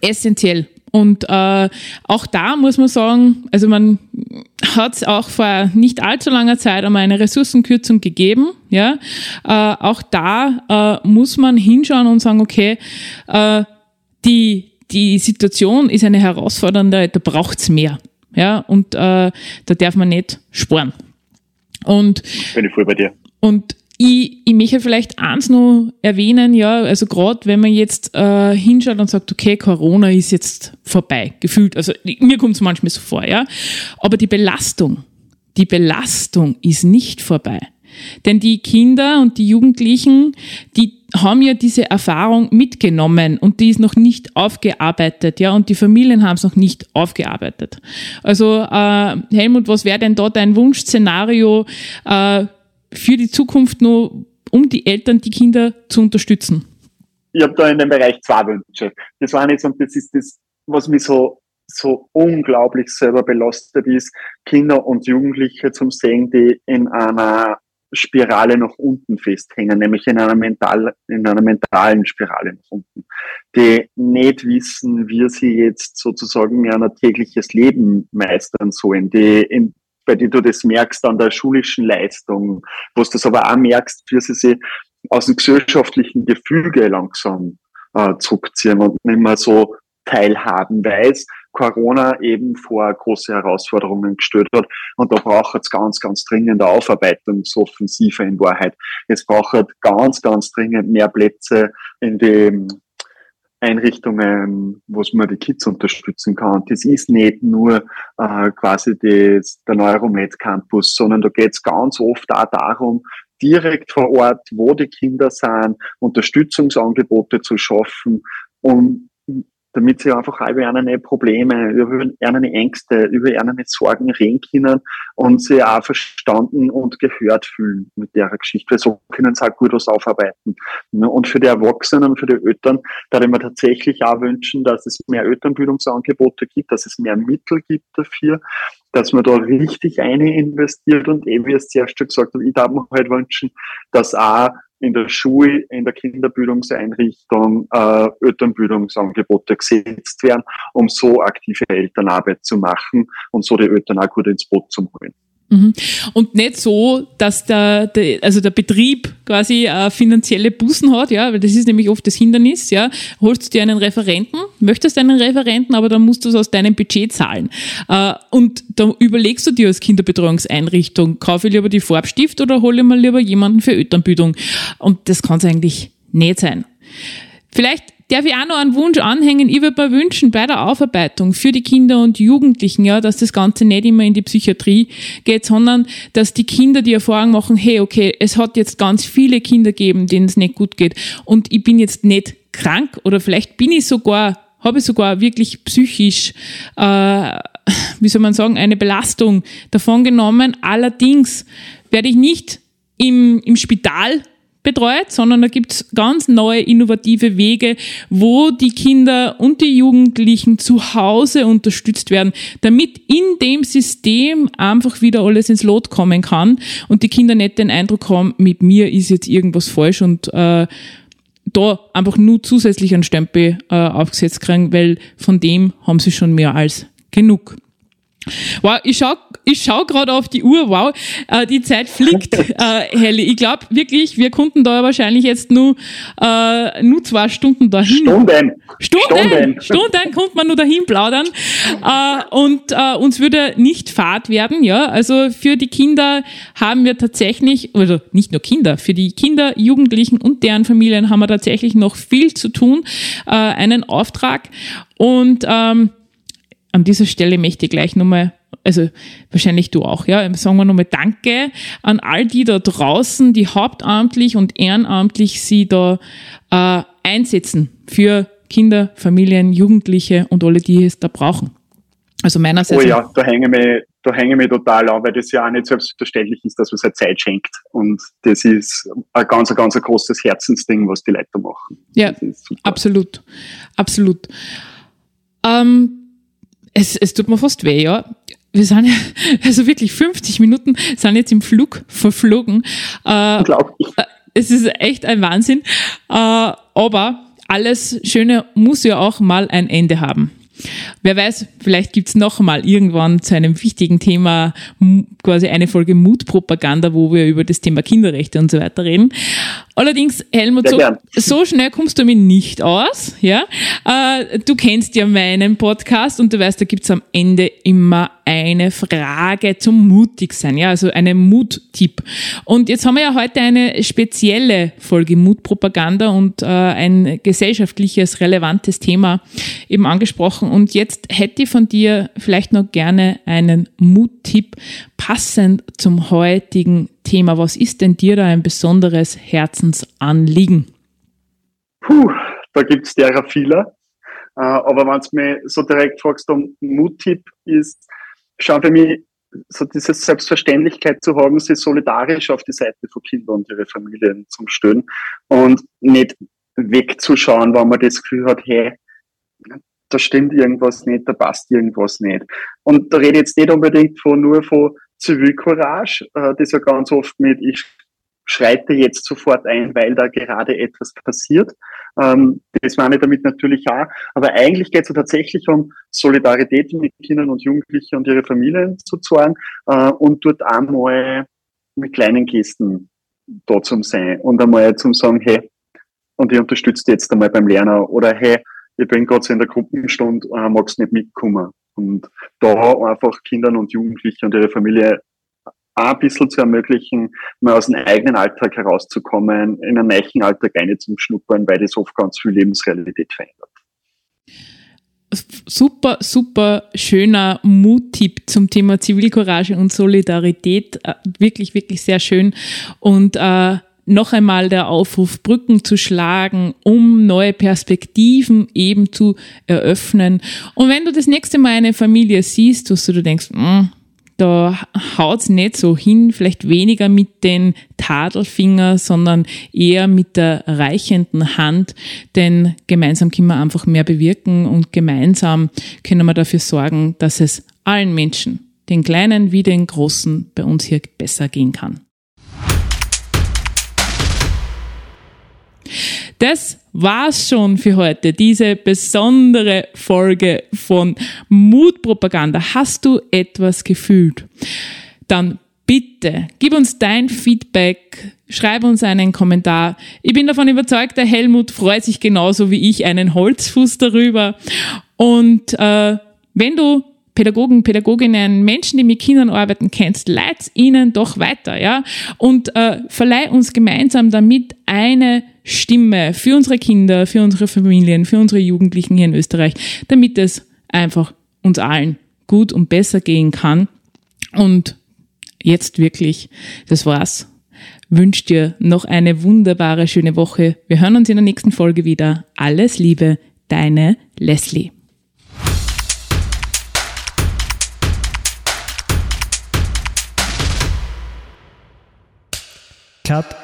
essentiell. Und äh, auch da muss man sagen, also man hat es auch vor nicht allzu langer Zeit einmal eine Ressourcenkürzung gegeben. Ja, äh, auch da äh, muss man hinschauen und sagen, okay, äh, die die Situation ist eine herausfordernde, da braucht's mehr. Ja, und äh, da darf man nicht sparen. Und bin ich voll bei dir. Und ich, ich möchte vielleicht eins noch erwähnen, ja, also gerade wenn man jetzt äh, hinschaut und sagt, okay, Corona ist jetzt vorbei, gefühlt, also mir kommt es manchmal so vor, ja, aber die Belastung, die Belastung ist nicht vorbei. Denn die Kinder und die Jugendlichen, die haben ja diese Erfahrung mitgenommen und die ist noch nicht aufgearbeitet, ja, und die Familien haben es noch nicht aufgearbeitet. Also äh, Helmut, was wäre denn da dein Wunschszenario äh, für die Zukunft nur, um die Eltern, die Kinder zu unterstützen? Ich habe da in dem Bereich zwei Wünsche. Das war nicht und das ist das, was mich so so unglaublich selber belastet ist, Kinder und Jugendliche zum Sehen, die in einer Spirale nach unten festhängen, nämlich in einer, mental, in einer mentalen Spirale nach unten, die nicht wissen, wie sie jetzt sozusagen ein tägliches Leben meistern sollen, die in, bei denen du das merkst an der schulischen Leistung, wo du das aber auch merkst, wie sie sich aus dem gesellschaftlichen Gefüge langsam äh, zurückziehen und nicht mehr so teilhaben weiß, Corona eben vor große Herausforderungen gestellt hat. Und da braucht es ganz, ganz dringend Aufarbeitungsoffensive in Wahrheit. Es braucht ganz, ganz dringend mehr Plätze in den Einrichtungen, wo man die Kids unterstützen kann. Das ist nicht nur äh, quasi das, der Neuromed Campus, sondern da geht es ganz oft auch darum, direkt vor Ort, wo die Kinder sind, Unterstützungsangebote zu schaffen, um damit sie einfach auch über eine Probleme, über eine Ängste, über eine Sorgen reden können und sie auch verstanden und gehört fühlen mit der Geschichte. Weil so können sie auch gut was aufarbeiten. Und für die Erwachsenen für die Eltern, da ich mir tatsächlich auch wünschen, dass es mehr Elternbildungsangebote gibt, dass es mehr Mittel gibt dafür, dass man da richtig eine investiert und eben, wie es zuerst gesagt habe, ich darf mir halt wünschen, dass auch in der Schule, in der Kinderbildungseinrichtung äh, Elternbildungsangebote gesetzt werden, um so aktive Elternarbeit zu machen und so die Eltern auch gut ins Boot zu holen. Mhm. Und nicht so, dass der, der, also der Betrieb quasi äh, finanzielle Bußen hat, ja, weil das ist nämlich oft das Hindernis, ja. Holst du dir einen Referenten, möchtest einen Referenten, aber dann musst du es aus deinem Budget zahlen. Äh, und da überlegst du dir als Kinderbetreuungseinrichtung, kaufe ich lieber die Farbstift oder hole ich mal lieber jemanden für Elternbildung? Und das kann es eigentlich nicht sein. Vielleicht darf ich auch noch einen Wunsch anhängen. Ich würde mir wünschen, bei der Aufarbeitung für die Kinder und Jugendlichen, ja, dass das Ganze nicht immer in die Psychiatrie geht, sondern dass die Kinder die Erfahrung machen, hey, okay, es hat jetzt ganz viele Kinder gegeben, denen es nicht gut geht und ich bin jetzt nicht krank oder vielleicht bin ich sogar, habe ich sogar wirklich psychisch, äh, wie soll man sagen, eine Belastung davon genommen. Allerdings werde ich nicht im, im Spital betreut, sondern da gibt's ganz neue innovative Wege, wo die Kinder und die Jugendlichen zu Hause unterstützt werden, damit in dem System einfach wieder alles ins Lot kommen kann und die Kinder nicht den Eindruck haben, mit mir ist jetzt irgendwas falsch und äh, da einfach nur zusätzlich einen Stempel äh, aufgesetzt kriegen, weil von dem haben sie schon mehr als genug. Wow, ich schau, ich schau gerade auf die Uhr, wow, äh, die Zeit fliegt, äh, Helly. Ich glaube wirklich, wir konnten da wahrscheinlich jetzt nur, äh, nur zwei Stunden dahin. Stunden. Stunden, Stunden, Stunden konnte man nur dahin plaudern. Äh, und äh, uns würde nicht fad werden, ja. Also für die Kinder haben wir tatsächlich, also nicht nur Kinder, für die Kinder, Jugendlichen und deren Familien haben wir tatsächlich noch viel zu tun, äh, einen Auftrag. Und ähm, an dieser Stelle möchte ich gleich nochmal, also wahrscheinlich du auch, ja, sagen wir nochmal Danke an all die da draußen, die hauptamtlich und ehrenamtlich sie da äh, einsetzen für Kinder, Familien, Jugendliche und alle, die es da brauchen. Also meinerseits. Oh ja, da hänge ich mich, da hänge ich mich total an, weil das ja auch nicht selbstverständlich ist, dass man seine Zeit schenkt. Und das ist ein ganz, ein ganz ein großes Herzensding, was die Leute machen. Ja, absolut. Absolut. Ähm, es, es tut mir fast weh, ja. Wir sind ja, also wirklich 50 Minuten sind jetzt im Flug verflogen. Äh, Unglaublich. Äh, es ist echt ein Wahnsinn. Äh, aber alles Schöne muss ja auch mal ein Ende haben. Wer weiß, vielleicht gibt's noch mal irgendwann zu einem wichtigen Thema quasi eine Folge Mutpropaganda, wo wir über das Thema Kinderrechte und so weiter reden. Allerdings, Helmut, so, so, schnell kommst du mir nicht aus. Ja, äh, Du kennst ja meinen Podcast und du weißt, da gibt's am Ende immer eine Frage zum Mutigsein, ja, also eine Muttipp. Und jetzt haben wir ja heute eine spezielle Folge Mutpropaganda und äh, ein gesellschaftliches, relevantes Thema eben angesprochen. Und jetzt hätte ich von dir vielleicht noch gerne einen Muttipp passend zum heutigen Thema. Was ist denn dir da ein besonderes Herzensanliegen? Puh, da gibt es derer viele. Äh, aber wenn du mich so direkt fragst, um Muttipp ist, schau für mich, so diese Selbstverständlichkeit zu haben, sie solidarisch auf die Seite von Kindern und ihre Familien zu stellen und nicht wegzuschauen, wenn man das Gefühl hat, hey, da stimmt irgendwas nicht, da passt irgendwas nicht. Und da rede ich jetzt nicht unbedingt von, nur von Zivilcourage, äh, das ja ganz oft mit, ich schreite jetzt sofort ein, weil da gerade etwas passiert. Ähm, das meine ich damit natürlich auch. Aber eigentlich geht es ja tatsächlich um Solidarität mit Kindern und Jugendlichen und ihre Familien zu zeigen äh, und dort einmal mit kleinen Gesten da zum sein und einmal zum sagen, hey, und ich unterstütze jetzt einmal beim Lernen oder hey, ich bin gerade so in der Gruppenstunde, äh, magst nicht mitkommen. Und da einfach Kindern und Jugendlichen und ihre Familie ein bisschen zu ermöglichen, mal aus dem eigenen Alltag herauszukommen, in einen neuen Alltag schnuppern, weil das oft ganz viel Lebensrealität verändert. Super, super schöner Muttipp zum Thema Zivilcourage und Solidarität. Äh, wirklich, wirklich sehr schön. Und äh, noch einmal der Aufruf, Brücken zu schlagen, um neue Perspektiven eben zu eröffnen. Und wenn du das nächste Mal eine Familie siehst, wo du denkst, mm, da haut's nicht so hin, vielleicht weniger mit den Tadelfinger, sondern eher mit der reichenden Hand, denn gemeinsam können wir einfach mehr bewirken und gemeinsam können wir dafür sorgen, dass es allen Menschen, den Kleinen wie den Großen, bei uns hier besser gehen kann. Das war's schon für heute, diese besondere Folge von Mutpropaganda. Hast du etwas gefühlt? Dann bitte gib uns dein Feedback, schreib uns einen Kommentar. Ich bin davon überzeugt, der Helmut freut sich genauso wie ich einen Holzfuß darüber. Und äh, wenn du Pädagogen, Pädagoginnen, Menschen, die mit Kindern arbeiten, kennst, leit's ihnen doch weiter, ja, und äh, verleih uns gemeinsam damit eine Stimme für unsere Kinder, für unsere Familien, für unsere Jugendlichen hier in Österreich, damit es einfach uns allen gut und besser gehen kann. Und jetzt wirklich, das war's. Wünsch dir noch eine wunderbare, schöne Woche. Wir hören uns in der nächsten Folge wieder. Alles Liebe, deine Leslie. Cut.